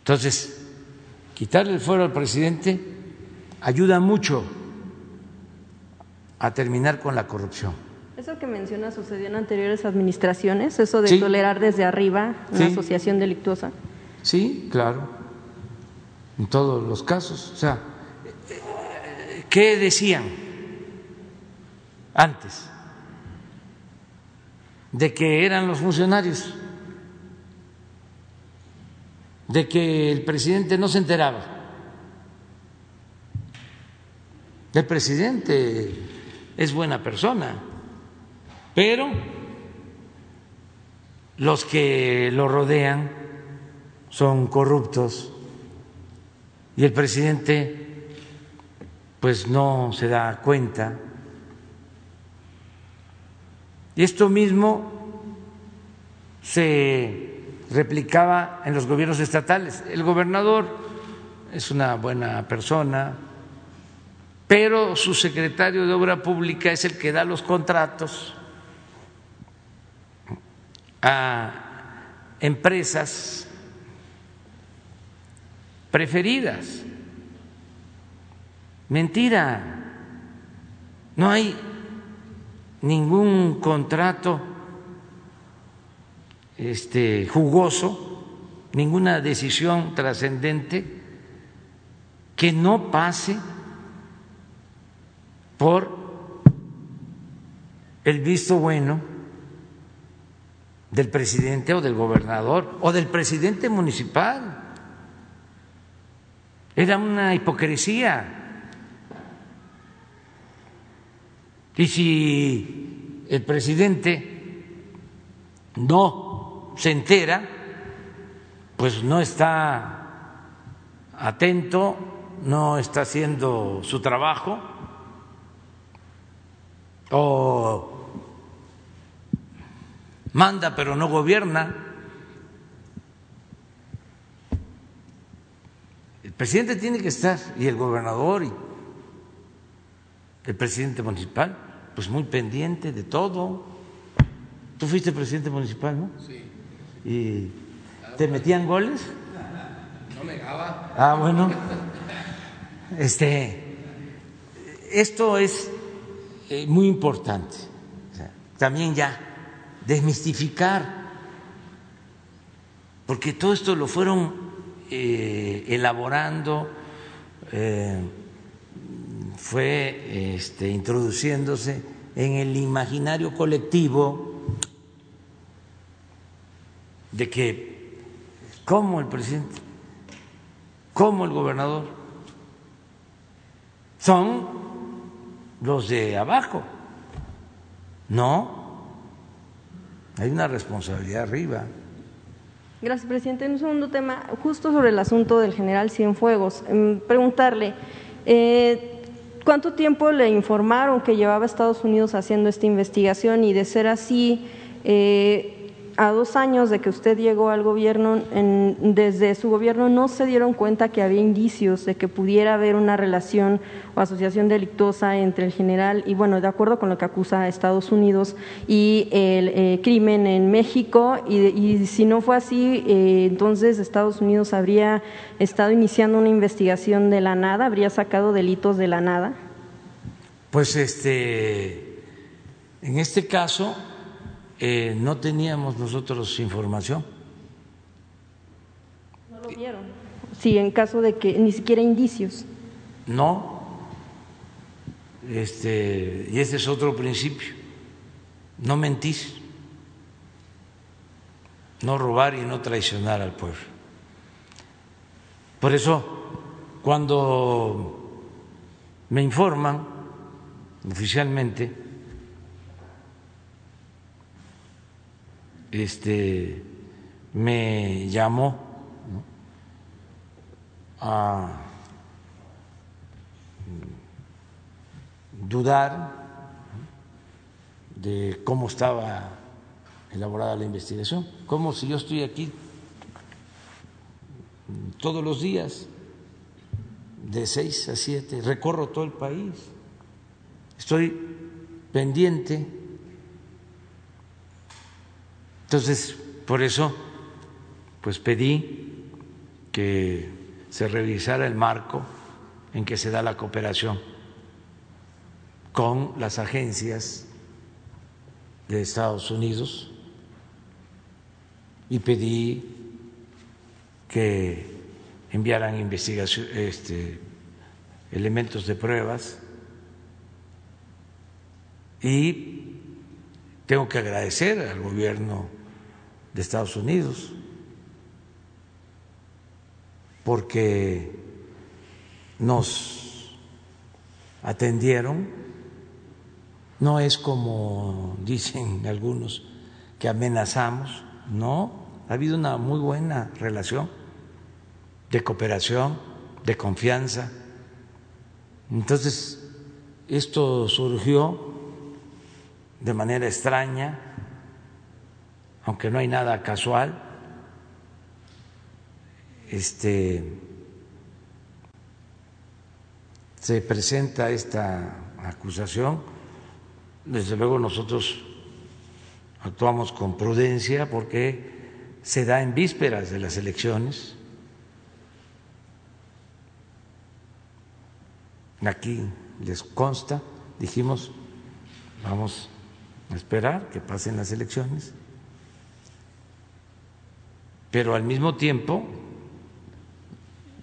Entonces, quitarle el fuero al presidente ayuda mucho a terminar con la corrupción. Eso que menciona sucedió en anteriores administraciones, eso de tolerar desde arriba una asociación delictuosa. Sí, claro en todos los casos. O sea, ¿qué decían antes? De que eran los funcionarios, de que el presidente no se enteraba. El presidente es buena persona, pero los que lo rodean son corruptos y el presidente pues no se da cuenta. Y esto mismo se replicaba en los gobiernos estatales. El gobernador es una buena persona, pero su secretario de Obra Pública es el que da los contratos a empresas preferidas. Mentira. No hay ningún contrato este, jugoso, ninguna decisión trascendente que no pase por el visto bueno del presidente o del gobernador o del presidente municipal. Era una hipocresía. Y si el presidente no se entera, pues no está atento, no está haciendo su trabajo, o manda pero no gobierna. presidente tiene que estar, y el gobernador, y el presidente municipal, pues muy pendiente de todo. Tú fuiste presidente municipal, ¿no? Sí. ¿Y te metían goles? No me daba. Ah, bueno. Este, esto es eh, muy importante. también ya desmistificar, porque todo esto lo fueron eh, elaborando, eh, fue este, introduciéndose en el imaginario colectivo de que como el presidente, como el gobernador, son los de abajo. No, hay una responsabilidad arriba. Gracias, presidente. En un segundo tema, justo sobre el asunto del general Cienfuegos, em, preguntarle, eh, ¿cuánto tiempo le informaron que llevaba Estados Unidos haciendo esta investigación? Y de ser así, eh, a dos años de que usted llegó al gobierno, desde su gobierno no se dieron cuenta que había indicios de que pudiera haber una relación o asociación delictuosa entre el general y, bueno, de acuerdo con lo que acusa Estados Unidos y el eh, crimen en México. Y, si no fue así, eh, entonces Estados Unidos habría estado iniciando una investigación de la nada, habría sacado delitos de la nada. Pues este, en este caso eh, no teníamos nosotros información. ¿No lo vieron? Sí, en caso de que ni siquiera indicios. No. Este, y ese es otro principio. No mentir. No robar y no traicionar al pueblo. Por eso, cuando me informan oficialmente, este, me llamó a dudar de cómo estaba elaborada la investigación, como si yo estoy aquí todos los días, de seis a siete, recorro todo el país, estoy pendiente entonces, por eso, pues pedí que se revisara el marco en que se da la cooperación con las agencias de Estados Unidos y pedí que enviaran investigación, este, elementos de pruebas y tengo que agradecer al gobierno de Estados Unidos, porque nos atendieron, no es como dicen algunos que amenazamos, no, ha habido una muy buena relación de cooperación, de confianza. Entonces, esto surgió de manera extraña, aunque no hay nada casual, este, se presenta esta acusación. Desde luego nosotros actuamos con prudencia porque se da en vísperas de las elecciones. Aquí les consta, dijimos, vamos a esperar que pasen las elecciones pero al mismo tiempo,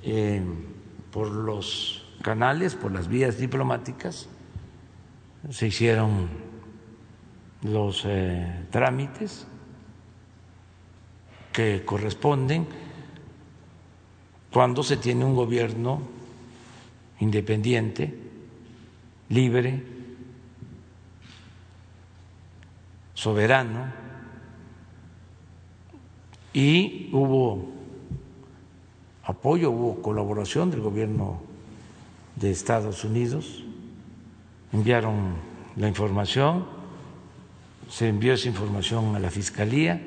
eh, por los canales, por las vías diplomáticas, se hicieron los eh, trámites que corresponden cuando se tiene un gobierno independiente, libre, soberano, y hubo apoyo, hubo colaboración del gobierno de Estados Unidos, enviaron la información, se envió esa información a la Fiscalía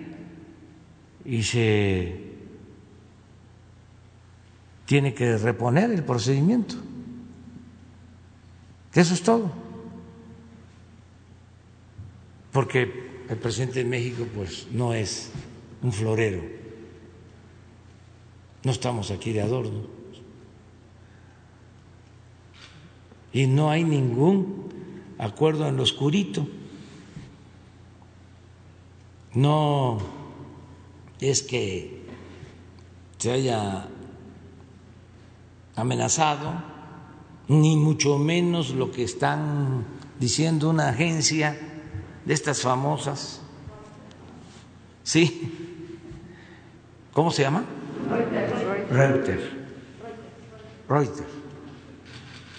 y se tiene que reponer el procedimiento. Eso es todo. Porque el presidente de México pues no es un florero. No estamos aquí de adorno. Y no hay ningún acuerdo en lo oscurito. No es que se haya amenazado ni mucho menos lo que están diciendo una agencia de estas famosas. ¿Sí? ¿Cómo se llama? Reuters. Reuters.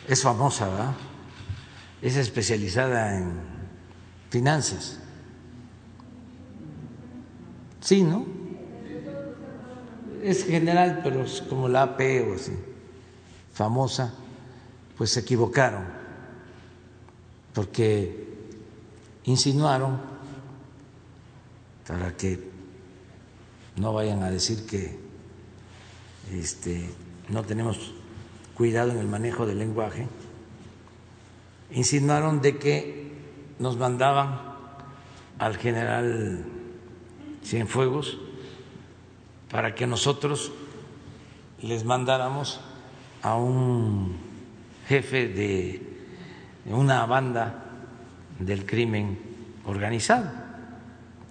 Es famosa, ¿verdad? Es especializada en finanzas. Sí, ¿no? Es general, pero es como la AP o así, famosa, pues se equivocaron, porque insinuaron, para que no vayan a decir que este, no tenemos cuidado en el manejo del lenguaje, insinuaron de que nos mandaban al general Cienfuegos para que nosotros les mandáramos a un jefe de una banda del crimen organizado.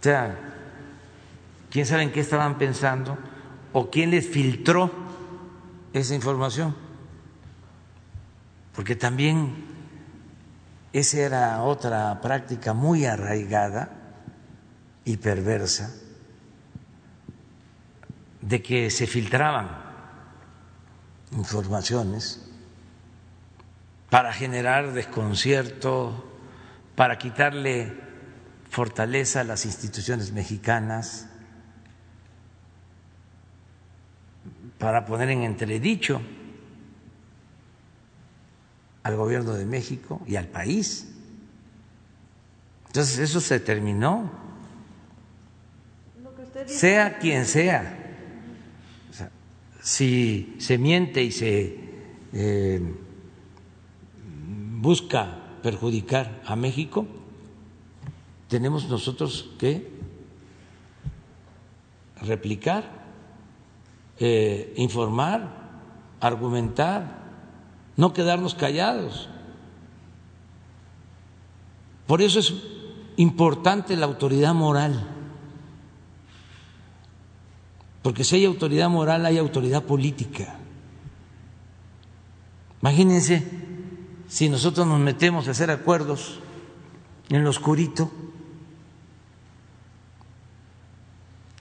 O sea, quién sabe en qué estaban pensando o quién les filtró esa información. Porque también esa era otra práctica muy arraigada y perversa de que se filtraban informaciones para generar desconcierto, para quitarle fortaleza a las instituciones mexicanas, para poner en entredicho al gobierno de México y al país. Entonces eso se terminó, sea quien sea. si se miente y se eh, busca perjudicar a México, tenemos nosotros que replicar, eh, informar, argumentar, no quedarnos callados. Por eso es importante la autoridad moral, porque si hay autoridad moral hay autoridad política. Imagínense si nosotros nos metemos a hacer acuerdos en lo oscurito,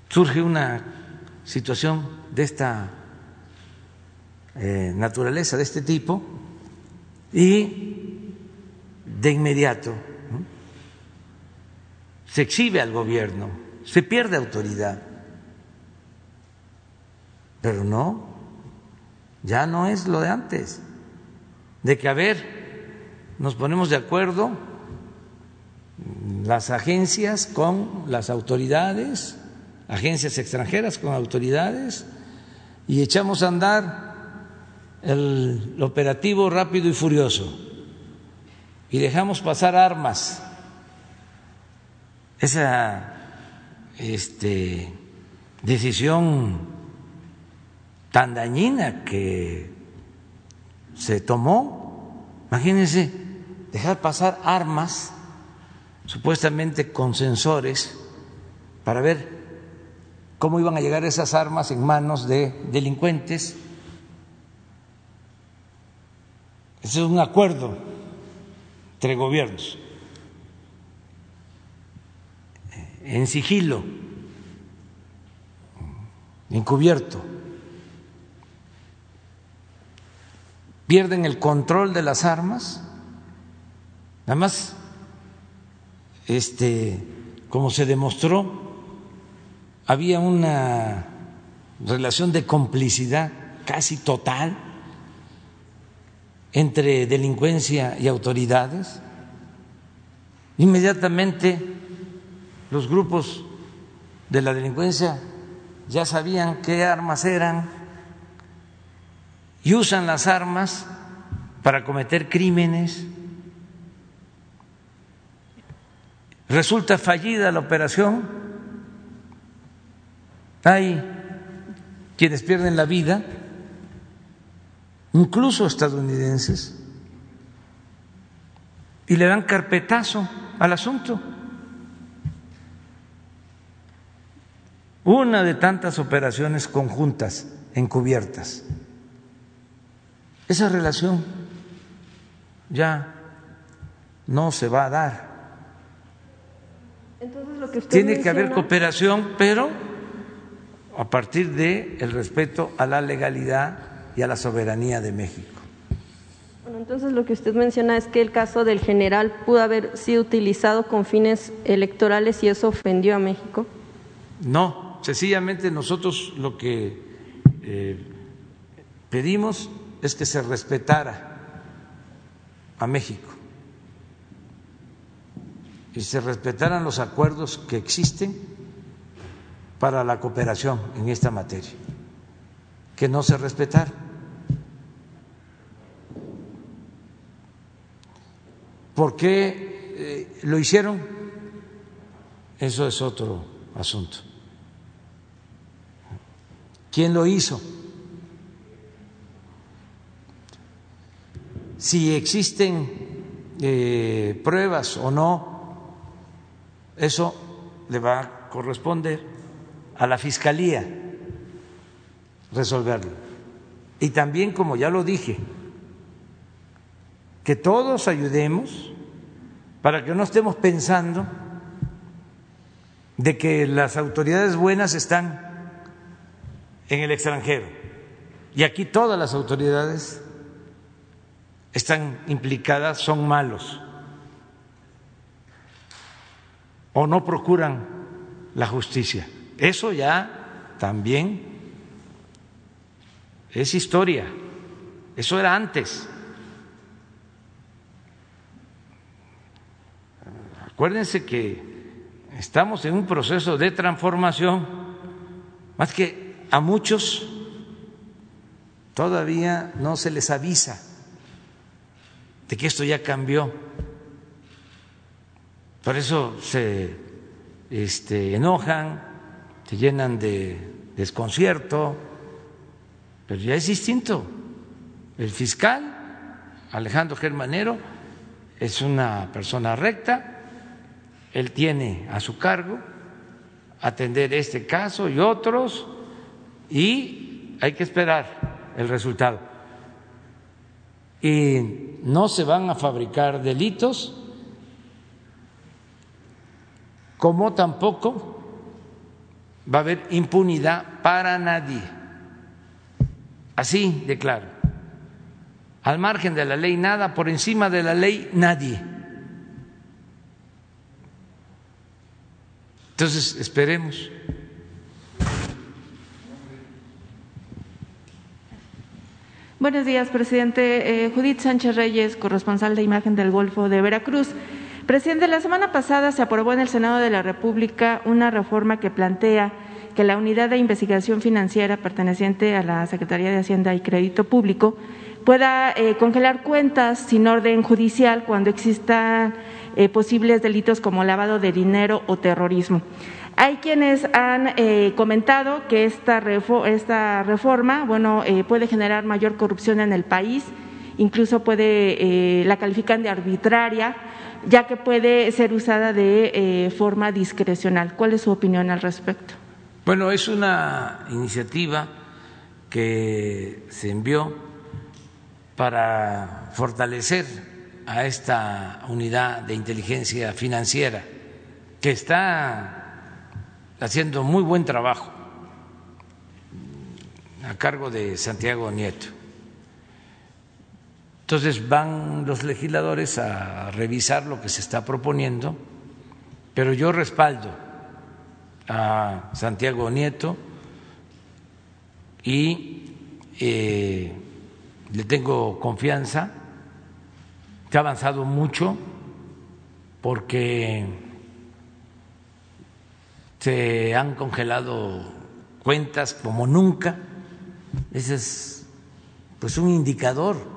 surge una situación de esta eh, naturaleza, de este tipo, y de inmediato se exhibe al gobierno, se pierde autoridad. Pero no, ya no es lo de antes, de que a ver, nos ponemos de acuerdo las agencias con las autoridades, agencias extranjeras con autoridades, y echamos a andar el operativo rápido y furioso y dejamos pasar armas. Esa este, decisión tan dañina que se tomó, imagínense, dejar pasar armas, supuestamente con sensores, para ver cómo iban a llegar esas armas en manos de delincuentes. Ese es un acuerdo entre gobiernos, en sigilo, encubierto. Pierden el control de las armas Nada más, este, como se demostró, había una relación de complicidad casi total entre delincuencia y autoridades. Inmediatamente los grupos de la delincuencia ya sabían qué armas eran y usan las armas para cometer crímenes resulta fallida la operación, hay quienes pierden la vida, incluso estadounidenses, y le dan carpetazo al asunto. Una de tantas operaciones conjuntas, encubiertas. Esa relación ya no se va a dar. Entonces, lo que usted Tiene que haber cooperación, pero a partir de el respeto a la legalidad y a la soberanía de México. Bueno, entonces lo que usted menciona es que el caso del general pudo haber sido utilizado con fines electorales y eso ofendió a México. No, sencillamente nosotros lo que eh, pedimos es que se respetara a México y se respetaran los acuerdos que existen para la cooperación en esta materia, que no se respetaron. ¿Por qué eh, lo hicieron? Eso es otro asunto. ¿Quién lo hizo? Si existen eh, pruebas o no, eso le va a corresponder a la Fiscalía resolverlo. Y también, como ya lo dije, que todos ayudemos para que no estemos pensando de que las autoridades buenas están en el extranjero y aquí todas las autoridades están implicadas, son malos o no procuran la justicia. Eso ya también es historia, eso era antes. Acuérdense que estamos en un proceso de transformación, más que a muchos todavía no se les avisa de que esto ya cambió. Por eso se este, enojan, se llenan de desconcierto, pero ya es distinto. El fiscal, Alejandro Germanero, es una persona recta, él tiene a su cargo atender este caso y otros y hay que esperar el resultado. Y no se van a fabricar delitos como tampoco va a haber impunidad para nadie. Así de claro. Al margen de la ley nada, por encima de la ley nadie. Entonces, esperemos. Buenos días, presidente. Eh, Judith Sánchez Reyes, corresponsal de Imagen del Golfo de Veracruz. Presidente, la semana pasada se aprobó en el Senado de la República una reforma que plantea que la unidad de investigación financiera perteneciente a la Secretaría de Hacienda y Crédito Público pueda eh, congelar cuentas sin orden judicial cuando existan eh, posibles delitos como lavado de dinero o terrorismo. Hay quienes han eh, comentado que esta, esta reforma puede generar mayor corrupción en el país, incluso puede, eh, la califican de arbitraria, ya que puede ser usada de eh, forma discrecional. ¿Cuál es su opinión al respecto? Bueno, es una iniciativa que se envió para fortalecer a esta unidad de inteligencia financiera que está haciendo muy buen trabajo a cargo de Santiago Nieto. Entonces van los legisladores a revisar lo que se está proponiendo, pero yo respaldo a Santiago Nieto y eh, le tengo confianza, se ha avanzado mucho porque se han congelado cuentas como nunca. Ese es pues un indicador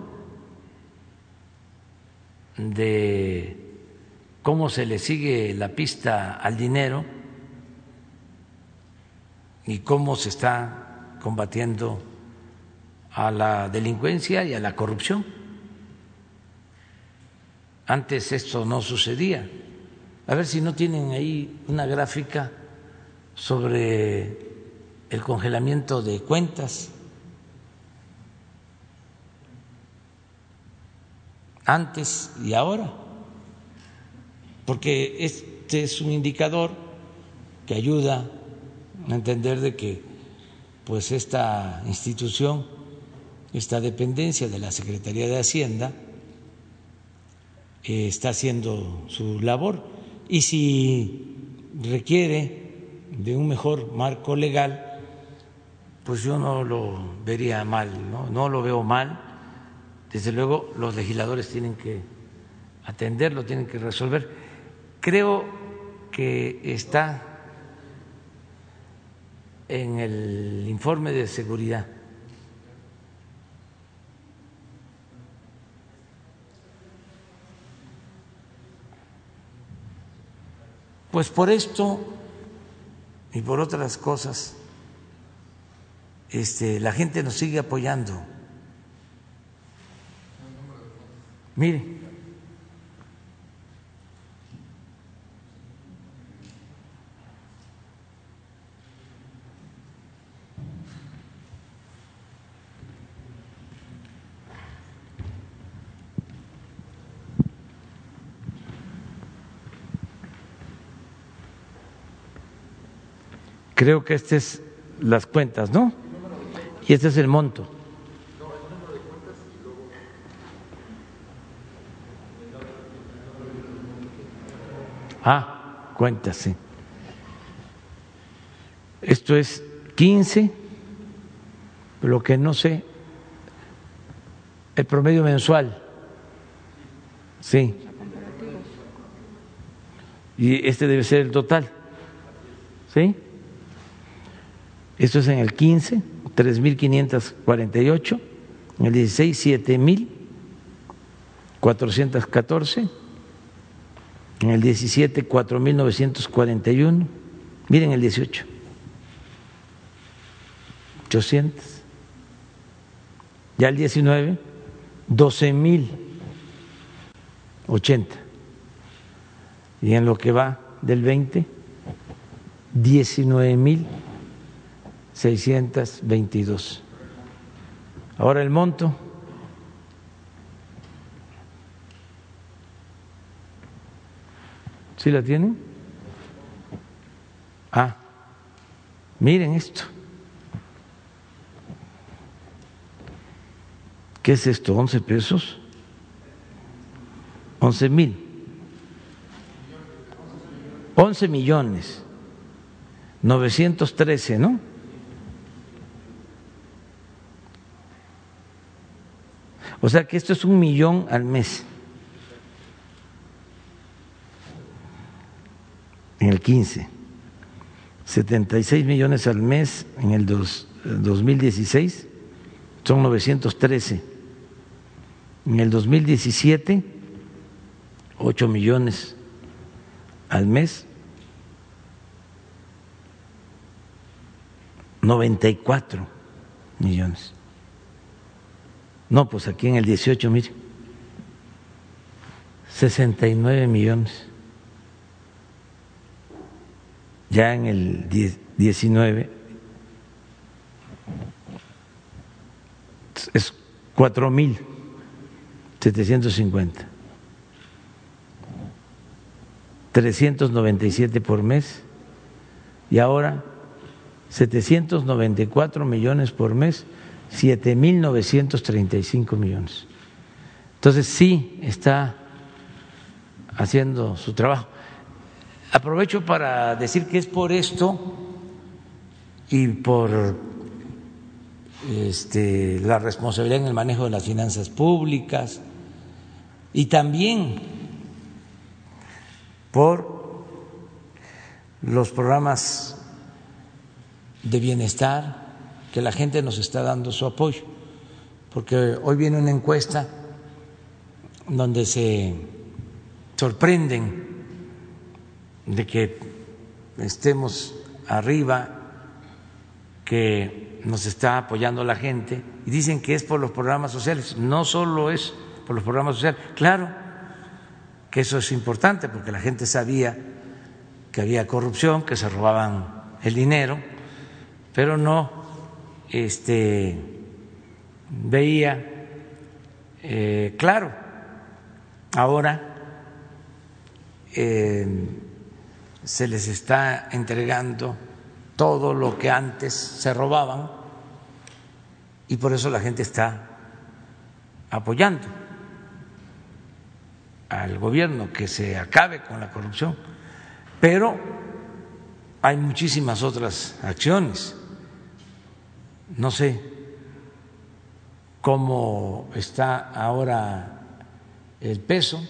de cómo se le sigue la pista al dinero y cómo se está combatiendo a la delincuencia y a la corrupción. Antes esto no sucedía. A ver si no tienen ahí una gráfica sobre el congelamiento de cuentas. Antes y ahora, porque este es un indicador que ayuda a entender de que pues esta institución, esta dependencia de la Secretaría de Hacienda eh, está haciendo su labor y si requiere de un mejor marco legal, pues yo no lo vería mal, no, no lo veo mal. Desde luego los legisladores tienen que atenderlo, tienen que resolver. Creo que está en el informe de seguridad. Pues por esto y por otras cosas, este, la gente nos sigue apoyando. Mire, Creo que estas es las cuentas, ¿no? Y este es el monto. Ah, cuentas, sí. Esto es 15, lo que no sé, el promedio mensual. Sí. Y este debe ser el total. ¿Sí? Esto es en el 15, 3.548, en el 16, 7.414, en el 17, 4.941, miren el 18, 800, ya el 19, 12.080, y en lo que va del 20, 19.000 622. Ahora el monto. ¿Sí la tienen? Ah, miren esto. ¿Qué es esto? ¿11 pesos? 11 mil. 11 millones. 913, ¿no? O sea que esto es un millón al mes. En el 15. 76 millones al mes en el 2016 son 913. En el 2017, 8 millones al mes, 94 millones. No, pues aquí en el 18, mire, 69 millones. Ya en el 19 es 4 mil 750. 397 por mes y ahora 794 millones por mes 7.935 millones. Entonces sí está haciendo su trabajo. Aprovecho para decir que es por esto y por este, la responsabilidad en el manejo de las finanzas públicas y también por los programas de bienestar que la gente nos está dando su apoyo, porque hoy viene una encuesta donde se sorprenden de que estemos arriba, que nos está apoyando la gente, y dicen que es por los programas sociales. No solo es por los programas sociales, claro que eso es importante, porque la gente sabía que había corrupción, que se robaban el dinero, pero no este, veía eh, claro ahora eh, se les está entregando todo lo que antes se robaban y por eso la gente está apoyando al gobierno que se acabe con la corrupción. Pero hay muchísimas otras acciones. No sé cómo está ahora el peso,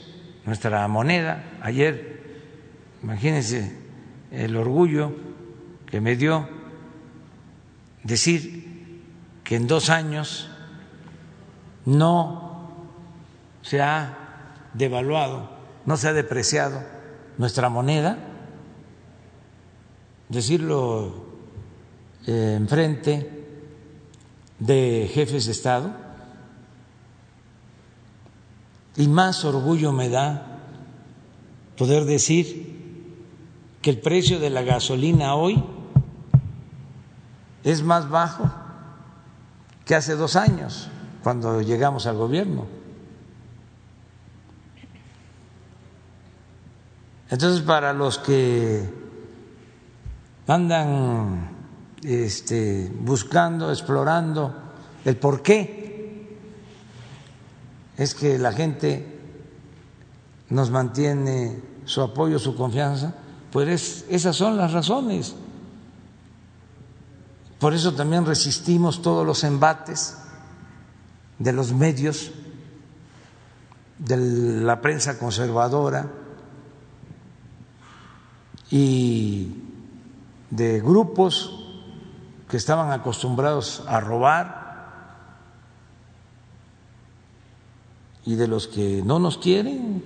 nuestra moneda. Ayer, imagínense el orgullo que me dio decir que en dos años no se ha devaluado, no se ha depreciado nuestra moneda, decirlo eh, en frente de jefes de Estado, y más orgullo me da poder decir que el precio de la gasolina hoy es más bajo que hace dos años, cuando llegamos al gobierno. Entonces, para los que andan este, buscando, explorando el por qué es que la gente nos mantiene su apoyo, su confianza, pues esas son las razones. Por eso también resistimos todos los embates de los medios, de la prensa conservadora y de grupos que estaban acostumbrados a robar y de los que no nos quieren,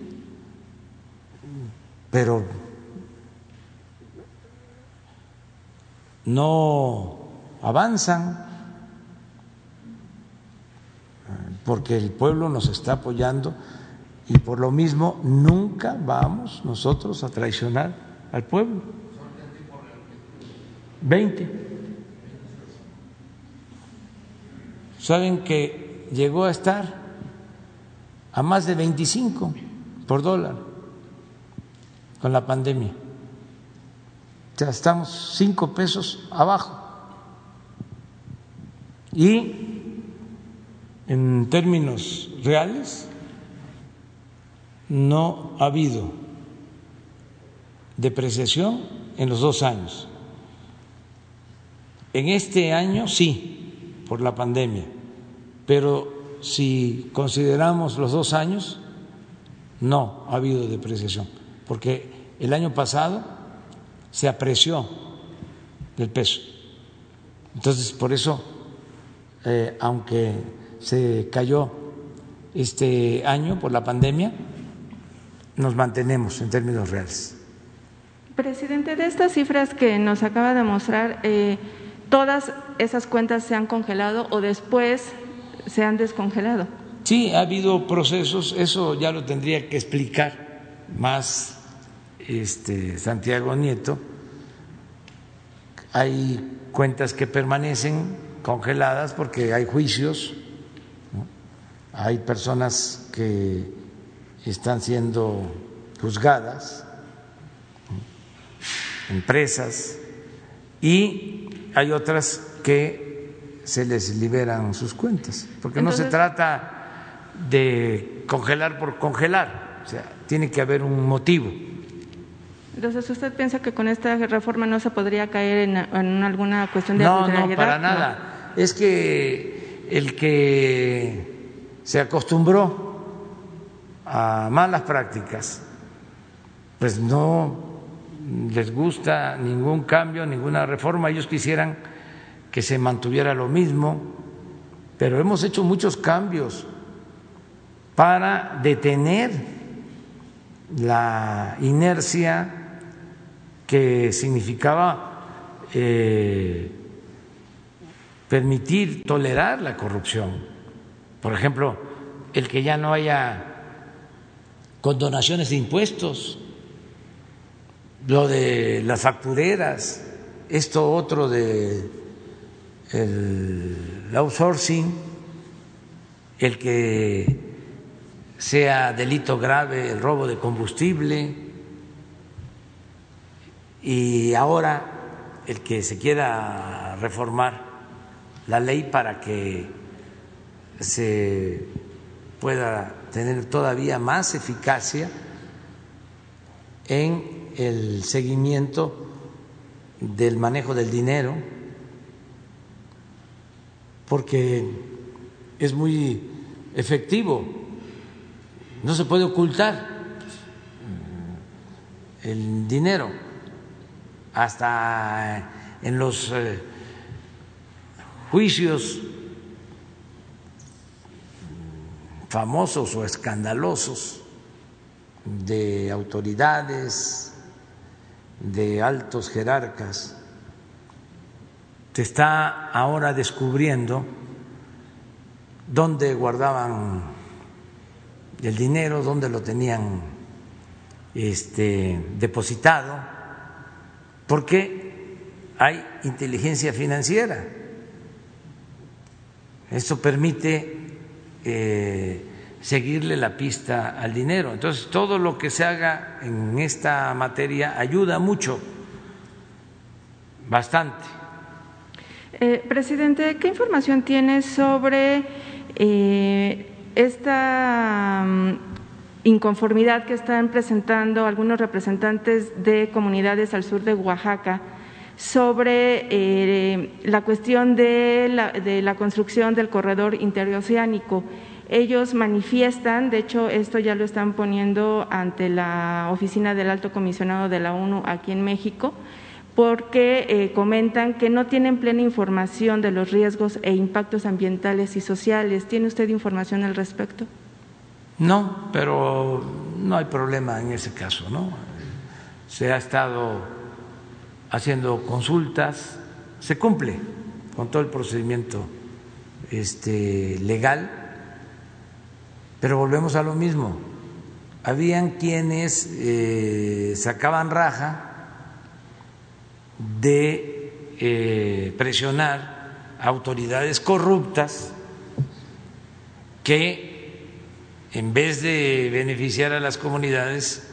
pero no avanzan porque el pueblo nos está apoyando y por lo mismo nunca vamos nosotros a traicionar al pueblo. Veinte. Saben que llegó a estar a más de 25 por dólar con la pandemia. Estamos cinco pesos abajo. Y en términos reales no ha habido depreciación en los dos años. En este año sí, por la pandemia, pero si consideramos los dos años, no ha habido depreciación, porque el año pasado se apreció el peso. Entonces, por eso, eh, aunque se cayó este año por la pandemia, nos mantenemos en términos reales. Presidente, de estas cifras que nos acaba de mostrar, eh, ¿todas esas cuentas se han congelado o después se han descongelado? Sí, ha habido procesos, eso ya lo tendría que explicar más este, Santiago Nieto, hay cuentas que permanecen congeladas porque hay juicios, hay personas que están siendo juzgadas, empresas, y hay otras que se les liberan sus cuentas, porque no se trata de congelar por congelar, o sea, tiene que haber un motivo. Entonces, ¿usted piensa que con esta reforma no se podría caer en, alguna cuestión de No, no, para nada. Es que el que se acostumbró a malas prácticas, pues no les gusta ningún cambio, ninguna reforma. Ellos quisieran que se mantuviera lo mismo, pero hemos hecho muchos cambios para detener la inercia que significaba eh, permitir, tolerar la corrupción. Por ejemplo, el que ya no haya condonaciones de impuestos, lo de las factureras, esto otro de el outsourcing, el que sea delito grave el robo de combustible y ahora el que se quiera reformar la ley para que se pueda tener todavía más eficacia en el seguimiento del manejo del dinero, porque es muy efectivo, no se puede ocultar el dinero, hasta en los eh, juicios famosos o escandalosos de autoridades, de altos jerarcas, se está ahora descubriendo dónde guardaban el dinero, dónde lo tenían este, depositado, porque hay inteligencia financiera. Esto permite eh, seguirle la pista al dinero. Entonces, todo lo que se haga en esta materia ayuda mucho, bastante. Eh, presidente, ¿qué información tiene sobre eh, esta mm, inconformidad que están presentando algunos representantes de comunidades al sur de Oaxaca? sobre eh, la cuestión de la, de la construcción del corredor interoceánico. Ellos manifiestan, de hecho esto ya lo están poniendo ante la oficina del alto comisionado de la ONU aquí en México, porque eh, comentan que no tienen plena información de los riesgos e impactos ambientales y sociales. ¿Tiene usted información al respecto? No, pero no hay problema en ese caso, ¿no? Se ha estado haciendo consultas, se cumple con todo el procedimiento este, legal, pero volvemos a lo mismo. Habían quienes eh, sacaban raja de eh, presionar a autoridades corruptas que en vez de beneficiar a las comunidades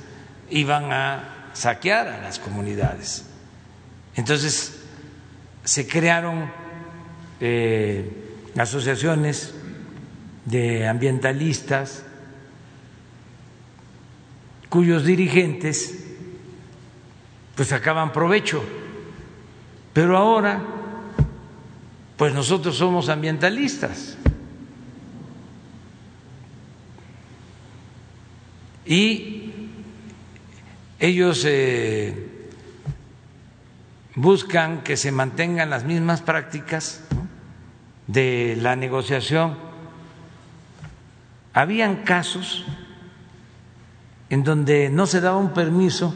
iban a saquear a las comunidades. Entonces, se crearon eh, asociaciones de ambientalistas cuyos dirigentes pues sacaban provecho. Pero ahora, pues nosotros somos ambientalistas. Y ellos eh, buscan que se mantengan las mismas prácticas de la negociación. Habían casos en donde no se daba un permiso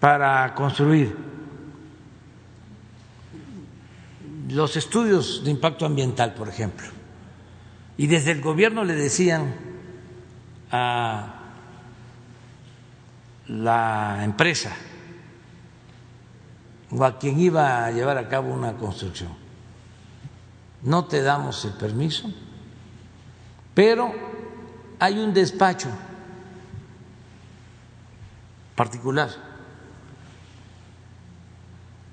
para construir. Los estudios de impacto ambiental, por ejemplo, y desde el gobierno le decían a la empresa, o a quien iba a llevar a cabo una construcción. No te damos el permiso, pero hay un despacho particular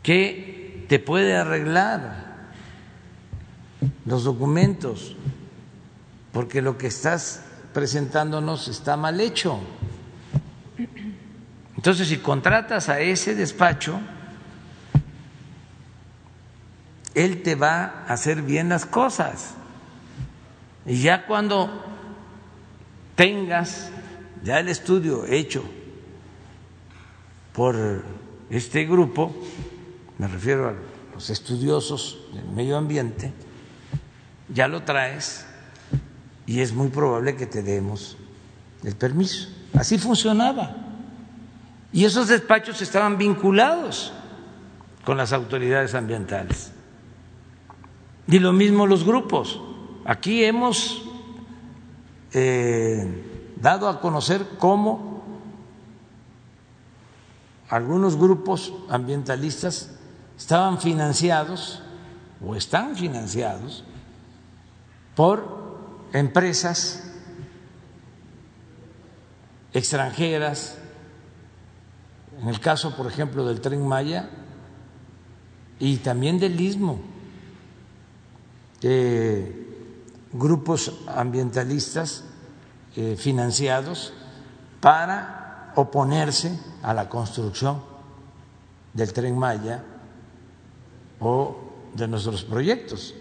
que te puede arreglar los documentos, porque lo que estás presentándonos está mal hecho. Entonces, si contratas a ese despacho, él te va a hacer bien las cosas. Y ya cuando tengas ya el estudio hecho por este grupo, me refiero a los estudiosos del medio ambiente, ya lo traes y es muy probable que te demos el permiso. Así funcionaba. Y esos despachos estaban vinculados con las autoridades ambientales. Y lo mismo los grupos. Aquí hemos eh, dado a conocer cómo algunos grupos ambientalistas estaban financiados o están financiados por empresas extranjeras, en el caso, por ejemplo, del tren Maya y también del istmo, de grupos ambientalistas eh, financiados para oponerse a la construcción del tren Maya o de nuestros proyectos.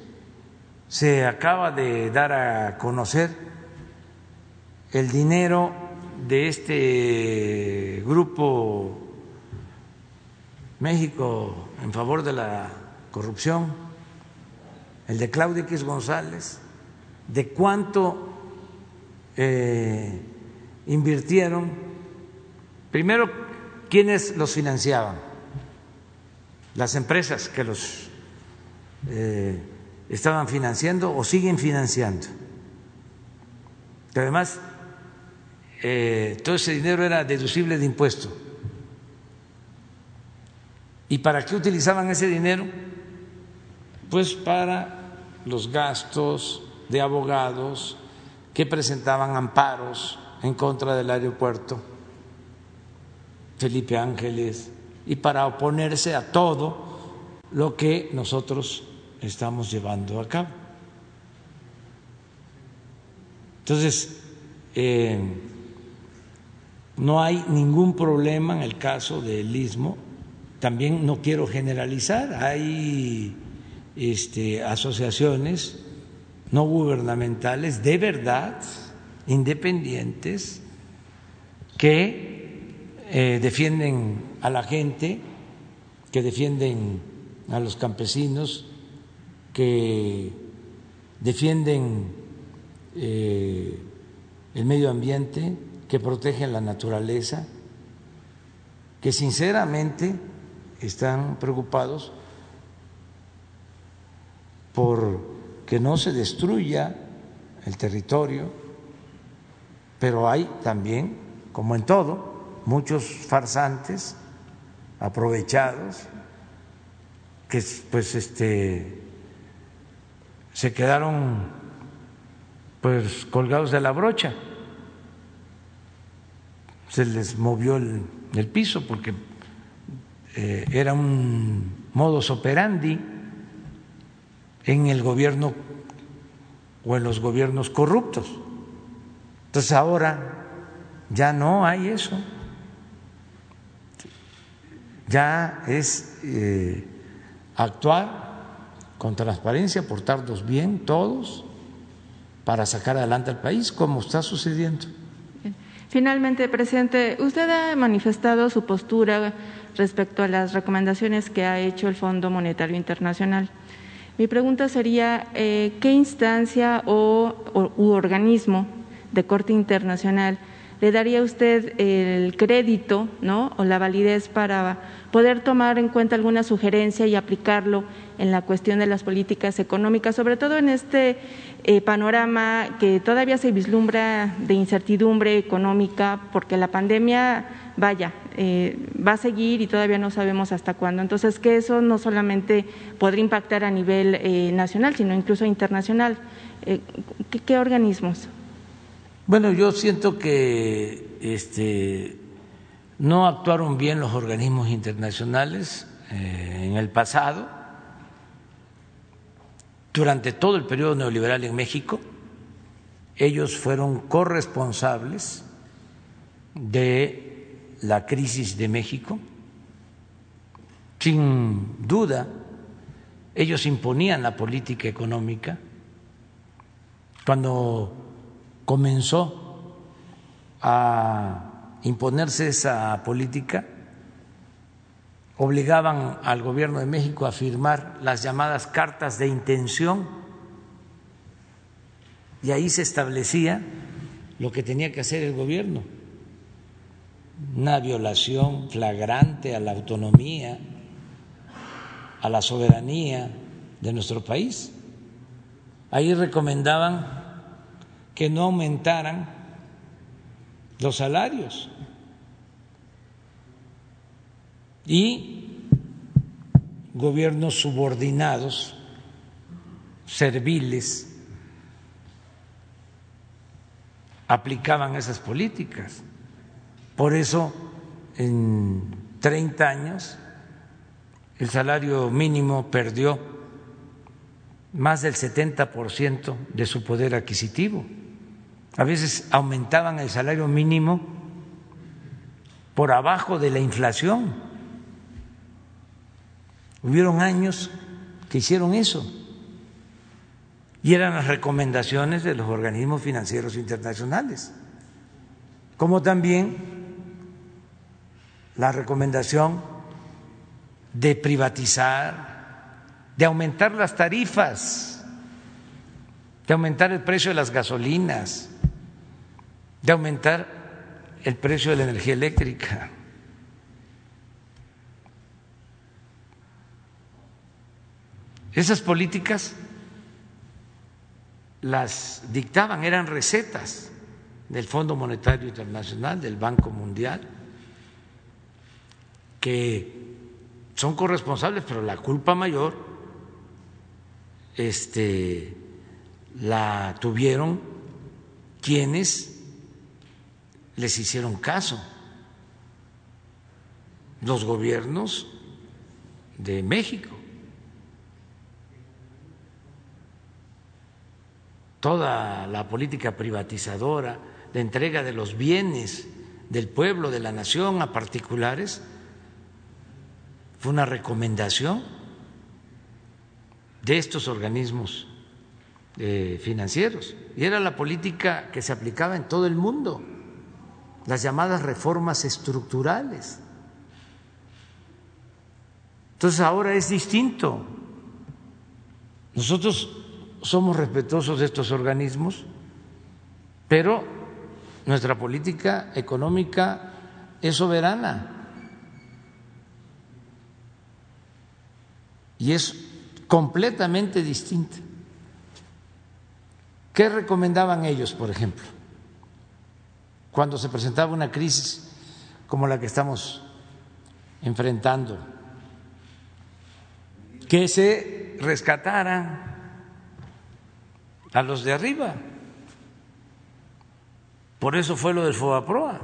Se acaba de dar a conocer el dinero de este grupo México en favor de la corrupción, el de Claudia X González, de cuánto eh, invirtieron, primero, ¿quiénes los financiaban? Las empresas que los eh, estaban financiando o siguen financiando. además, eh, todo ese dinero era deducible de impuesto. ¿Y para qué utilizaban ese dinero? Pues para los gastos de abogados que presentaban amparos en contra del aeropuerto Felipe Ángeles y para oponerse a todo lo que nosotros estamos llevando a cabo. Entonces, eh, no hay ningún problema en el caso del istmo. También no quiero generalizar, hay este, asociaciones no gubernamentales de verdad, independientes, que eh, defienden a la gente, que defienden a los campesinos, que defienden eh, el medio ambiente, que protegen la naturaleza, que sinceramente están preocupados por que no se destruya el territorio, pero hay también, como en todo, muchos farsantes aprovechados que pues este se quedaron pues colgados de la brocha se les movió el, piso porque eh, era un modus operandi en el gobierno o en los gobiernos corruptos. Entonces ahora ya no hay eso. Ya es eh, actuar con transparencia, portarnos bien todos para sacar adelante al país, como está sucediendo. Finalmente, presidente, usted ha manifestado su postura respecto a las recomendaciones que ha hecho el Fondo Monetario Internacional. Mi pregunta sería, eh, ¿qué instancia o, u organismo de corte internacional le daría usted el crédito ¿no? o la validez para poder tomar en cuenta alguna sugerencia y aplicarlo en la cuestión de las políticas económicas, sobre todo en este eh, panorama que todavía se vislumbra de incertidumbre económica, porque la pandemia, vaya, eh, va a seguir y todavía no sabemos hasta cuándo. Entonces, que eso no solamente podría impactar a nivel eh, nacional, sino incluso internacional. ¿qué, organismos? Bueno, yo siento que este, no actuaron bien los organismos internacionales en el pasado durante todo el periodo neoliberal en México, ellos fueron corresponsables de la crisis de México. Sin duda, ellos imponían la política económica. Cuando comenzó a imponerse esa política, obligaban al gobierno de México a firmar las llamadas cartas de intención. Y ahí se establecía lo que tenía que hacer el gobierno, una violación flagrante a la autonomía, a la soberanía de nuestro país. Ahí recomendaban que no aumentaran los salarios y gobiernos subordinados, serviles, aplicaban esas políticas. Por eso, en 30 años, el salario mínimo perdió más del 70% de su poder adquisitivo. A veces aumentaban el salario mínimo por abajo de la inflación. Hubieron años que hicieron eso. Y eran las recomendaciones de los organismos financieros internacionales, como también la recomendación de privatizar, de aumentar las tarifas, de aumentar el precio de las gasolinas, de aumentar el precio de la energía eléctrica. Esas políticas las dictaban, eran recetas del Fondo Monetario Internacional, del Banco Mundial, que son corresponsables, pero la culpa mayor este, la tuvieron quienes les hicieron caso, los gobiernos de México. Toda la política privatizadora, de entrega de los bienes del pueblo, de la nación a particulares, fue una recomendación de estos organismos eh, financieros y era la política que se aplicaba en todo el mundo, las llamadas reformas estructurales. Entonces ahora es distinto. Nosotros somos respetuosos de estos organismos, pero nuestra política económica es soberana y es completamente distinta. ¿Qué recomendaban ellos, por ejemplo, cuando se presentaba una crisis como la que estamos enfrentando? Que se rescataran a los de arriba. Por eso fue lo del FOBAPROA.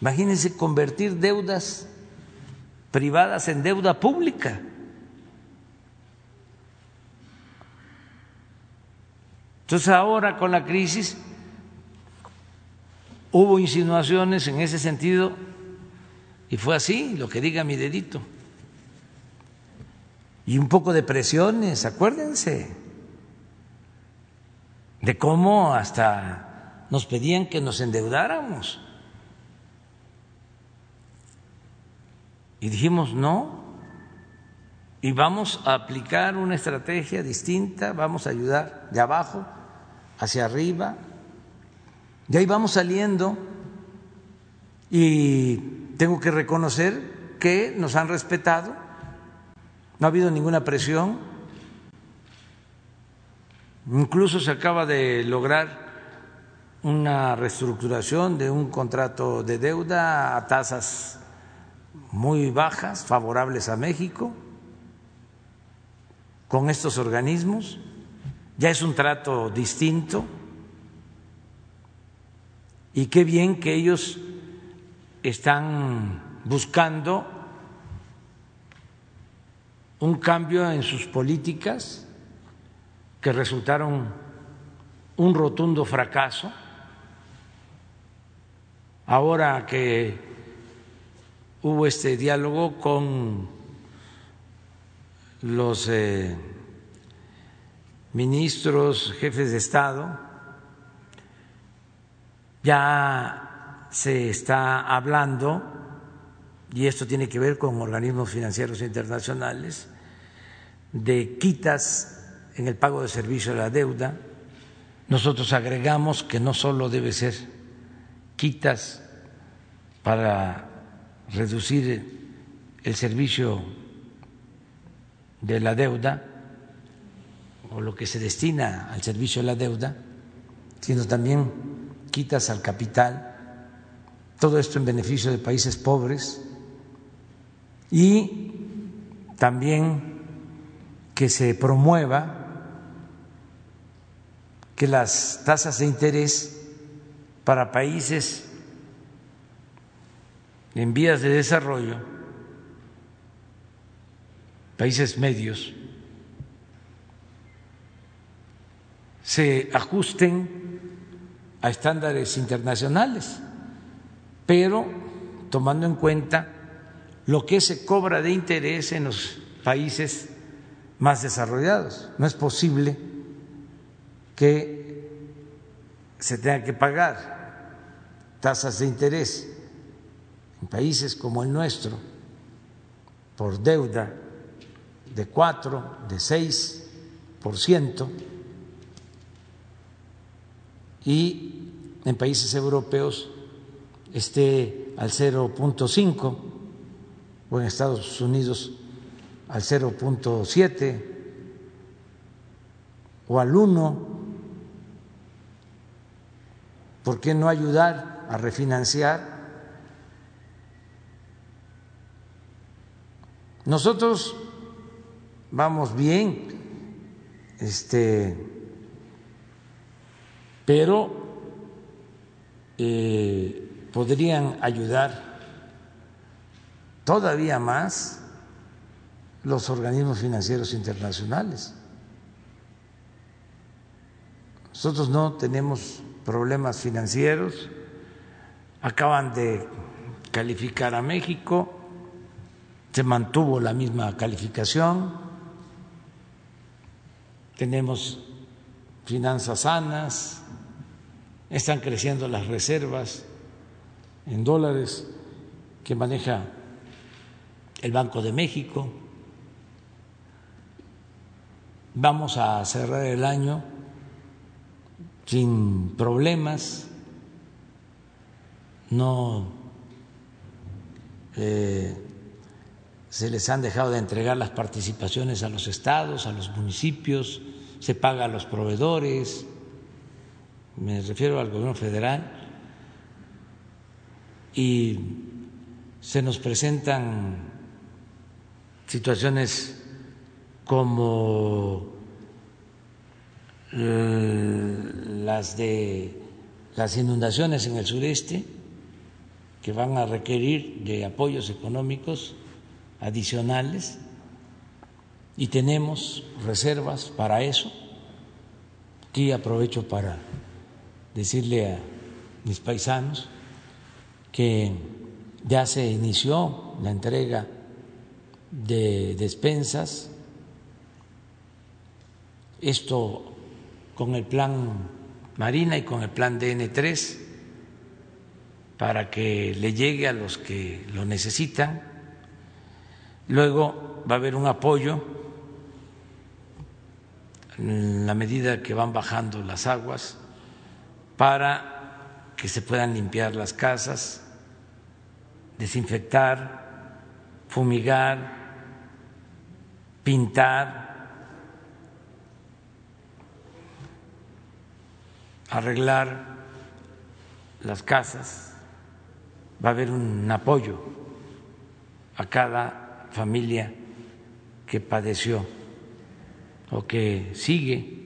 Imagínense convertir deudas privadas en deuda pública. Entonces ahora con la crisis hubo insinuaciones en ese sentido y fue así, lo que diga mi dedito. Y un poco de presiones, acuérdense de cómo hasta nos pedían que nos endeudáramos. Y dijimos no, y vamos a aplicar una estrategia distinta, vamos a ayudar de abajo hacia arriba, y ahí vamos saliendo y tengo que reconocer que nos han respetado, no ha habido ninguna presión, Incluso se acaba de lograr una reestructuración de un contrato de deuda a tasas muy bajas, favorables a México, con estos organismos. Ya es un trato distinto. Y qué bien que ellos están buscando un cambio en sus políticas que resultaron un rotundo fracaso. Ahora que hubo este diálogo con los eh, ministros, jefes de Estado, ya se está hablando, y esto tiene que ver con organismos financieros internacionales, de quitas en el pago de servicio de la deuda. Nosotros agregamos que no solo debe ser quitas para reducir el servicio de la deuda o lo que se destina al servicio de la deuda, sino también quitas al capital, todo esto en beneficio de países pobres y también que se promueva que las tasas de interés para países en vías de desarrollo, países medios, se ajusten a estándares internacionales, pero tomando en cuenta lo que se cobra de interés en los países más desarrollados. No es posible que se tenga que pagar tasas de interés en países como el nuestro por deuda de 4, de 6 por ciento y en países europeos esté al 0.5 o en Estados Unidos al 0.7 o al 1. ¿Por qué no ayudar a refinanciar? Nosotros vamos bien, este, pero eh, podrían ayudar todavía más los organismos financieros internacionales. Nosotros no tenemos problemas financieros, acaban de calificar a México, se mantuvo la misma calificación, tenemos finanzas sanas, están creciendo las reservas en dólares que maneja el Banco de México. Vamos a cerrar el año sin problemas, no eh, se les han dejado de entregar las participaciones a los estados, a los municipios, se paga a los proveedores, me refiero al gobierno federal, y se nos presentan situaciones como las de las inundaciones en el sureste, que van a requerir de apoyos económicos adicionales y tenemos reservas para eso. Aquí aprovecho para decirle a mis paisanos que ya se inició la entrega de despensas, esto con el plan Marina y con el plan DN3 para que le llegue a los que lo necesitan. Luego va a haber un apoyo en la medida que van bajando las aguas para que se puedan limpiar las casas, desinfectar, fumigar, pintar, arreglar las casas, va a haber un apoyo a cada familia que padeció o que sigue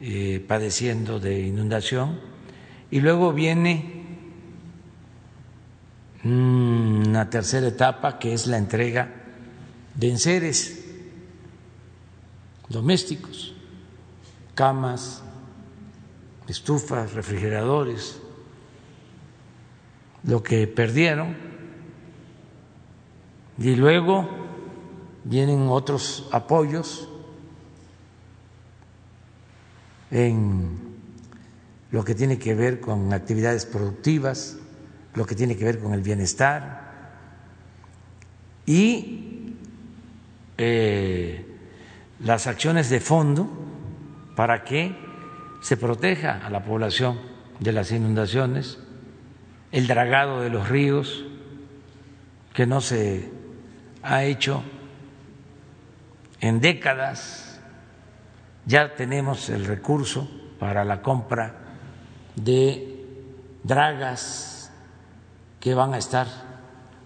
eh, padeciendo de inundación. Y luego viene una tercera etapa que es la entrega de enseres domésticos, camas, estufas, refrigeradores, lo que perdieron. Y luego vienen otros apoyos en lo que tiene que ver con actividades productivas, lo que tiene que ver con el bienestar y eh, las acciones de fondo para que se proteja a la población de las inundaciones, el dragado de los ríos, que no se ha hecho en décadas ya tenemos el recurso para la compra de dragas que van a estar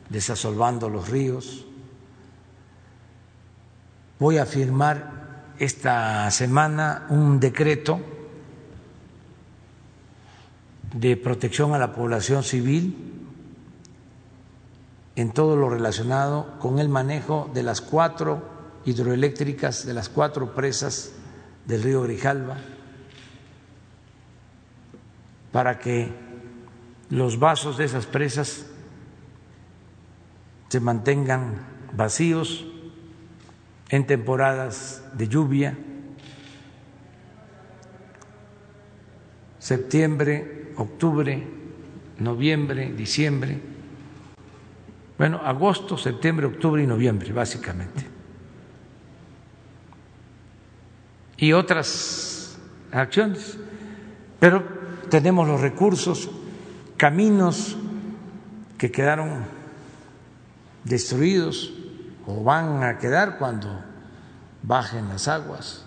desasolvando los ríos. Voy a firmar esta semana un decreto de protección a la población civil en todo lo relacionado con el manejo de las cuatro hidroeléctricas, de las cuatro presas del río Grijalva, para que los vasos de esas presas se mantengan vacíos en temporadas de lluvia, septiembre, octubre, noviembre, diciembre, bueno, agosto, septiembre, octubre y noviembre, básicamente. Y otras acciones. Pero tenemos los recursos, caminos que quedaron destruidos o van a quedar cuando bajen las aguas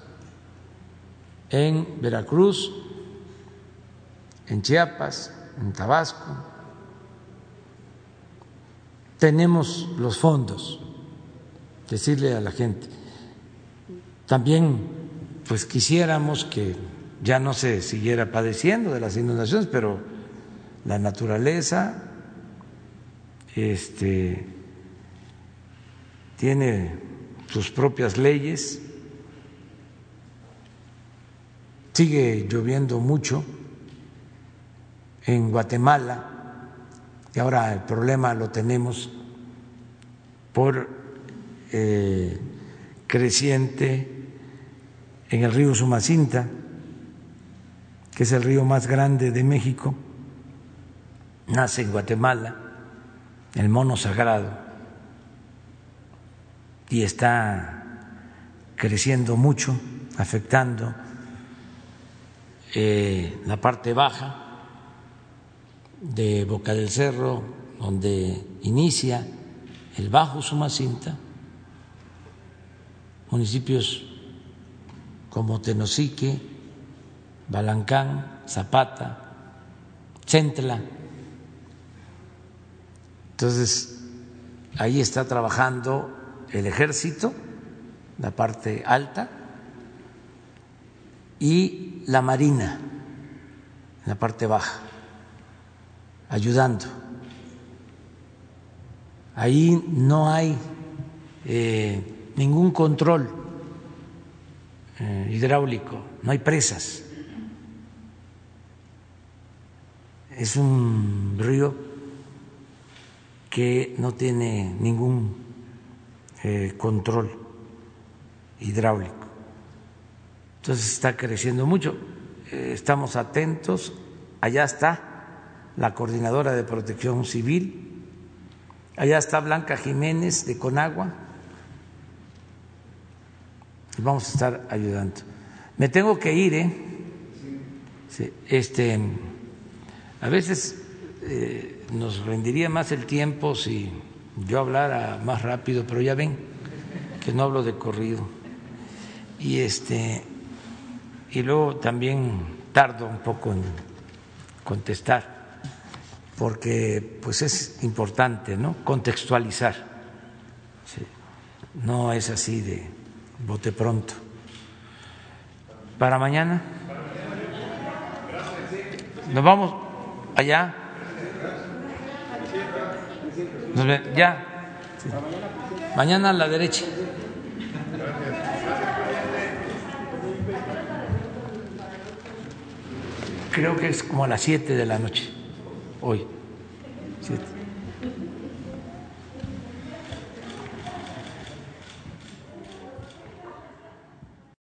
en Veracruz, en Chiapas, en Tabasco. Tenemos los fondos, decirle a la gente. También, pues quisiéramos que ya no se siguiera padeciendo de las inundaciones, pero la naturaleza este, tiene sus propias leyes, sigue lloviendo mucho en Guatemala, y ahora el problema lo tenemos por eh, creciente en el río Sumacinta, que es el río más grande de México, nace en Guatemala, el mono sagrado, y está creciendo mucho, afectando eh, la parte baja de Boca del Cerro, donde inicia el Bajo Sumacinta, municipios como Tenosique, Balancán, Zapata, Centla. Entonces, ahí está trabajando el ejército, la parte alta, y la marina, la parte baja ayudando. Ahí no hay eh, ningún control eh, hidráulico, no hay presas. Es un río que no tiene ningún eh, control hidráulico. Entonces está creciendo mucho. estamos atentos. Allá está la coordinadora de protección civil, allá está Blanca Jiménez de Conagua, y vamos a estar ayudando. Me tengo que ir, ¿eh? este, a veces eh, nos rendiría más el tiempo si yo hablara más rápido, pero ya ven que no hablo de corrido. Y este y luego también tardo un poco en contestar porque pues es importante ¿no? contextualizar. No es así de bote pronto. Para mañana. Nos vamos allá. ya. Mañana a la derecha. Creo que es como a las siete de la noche hoy.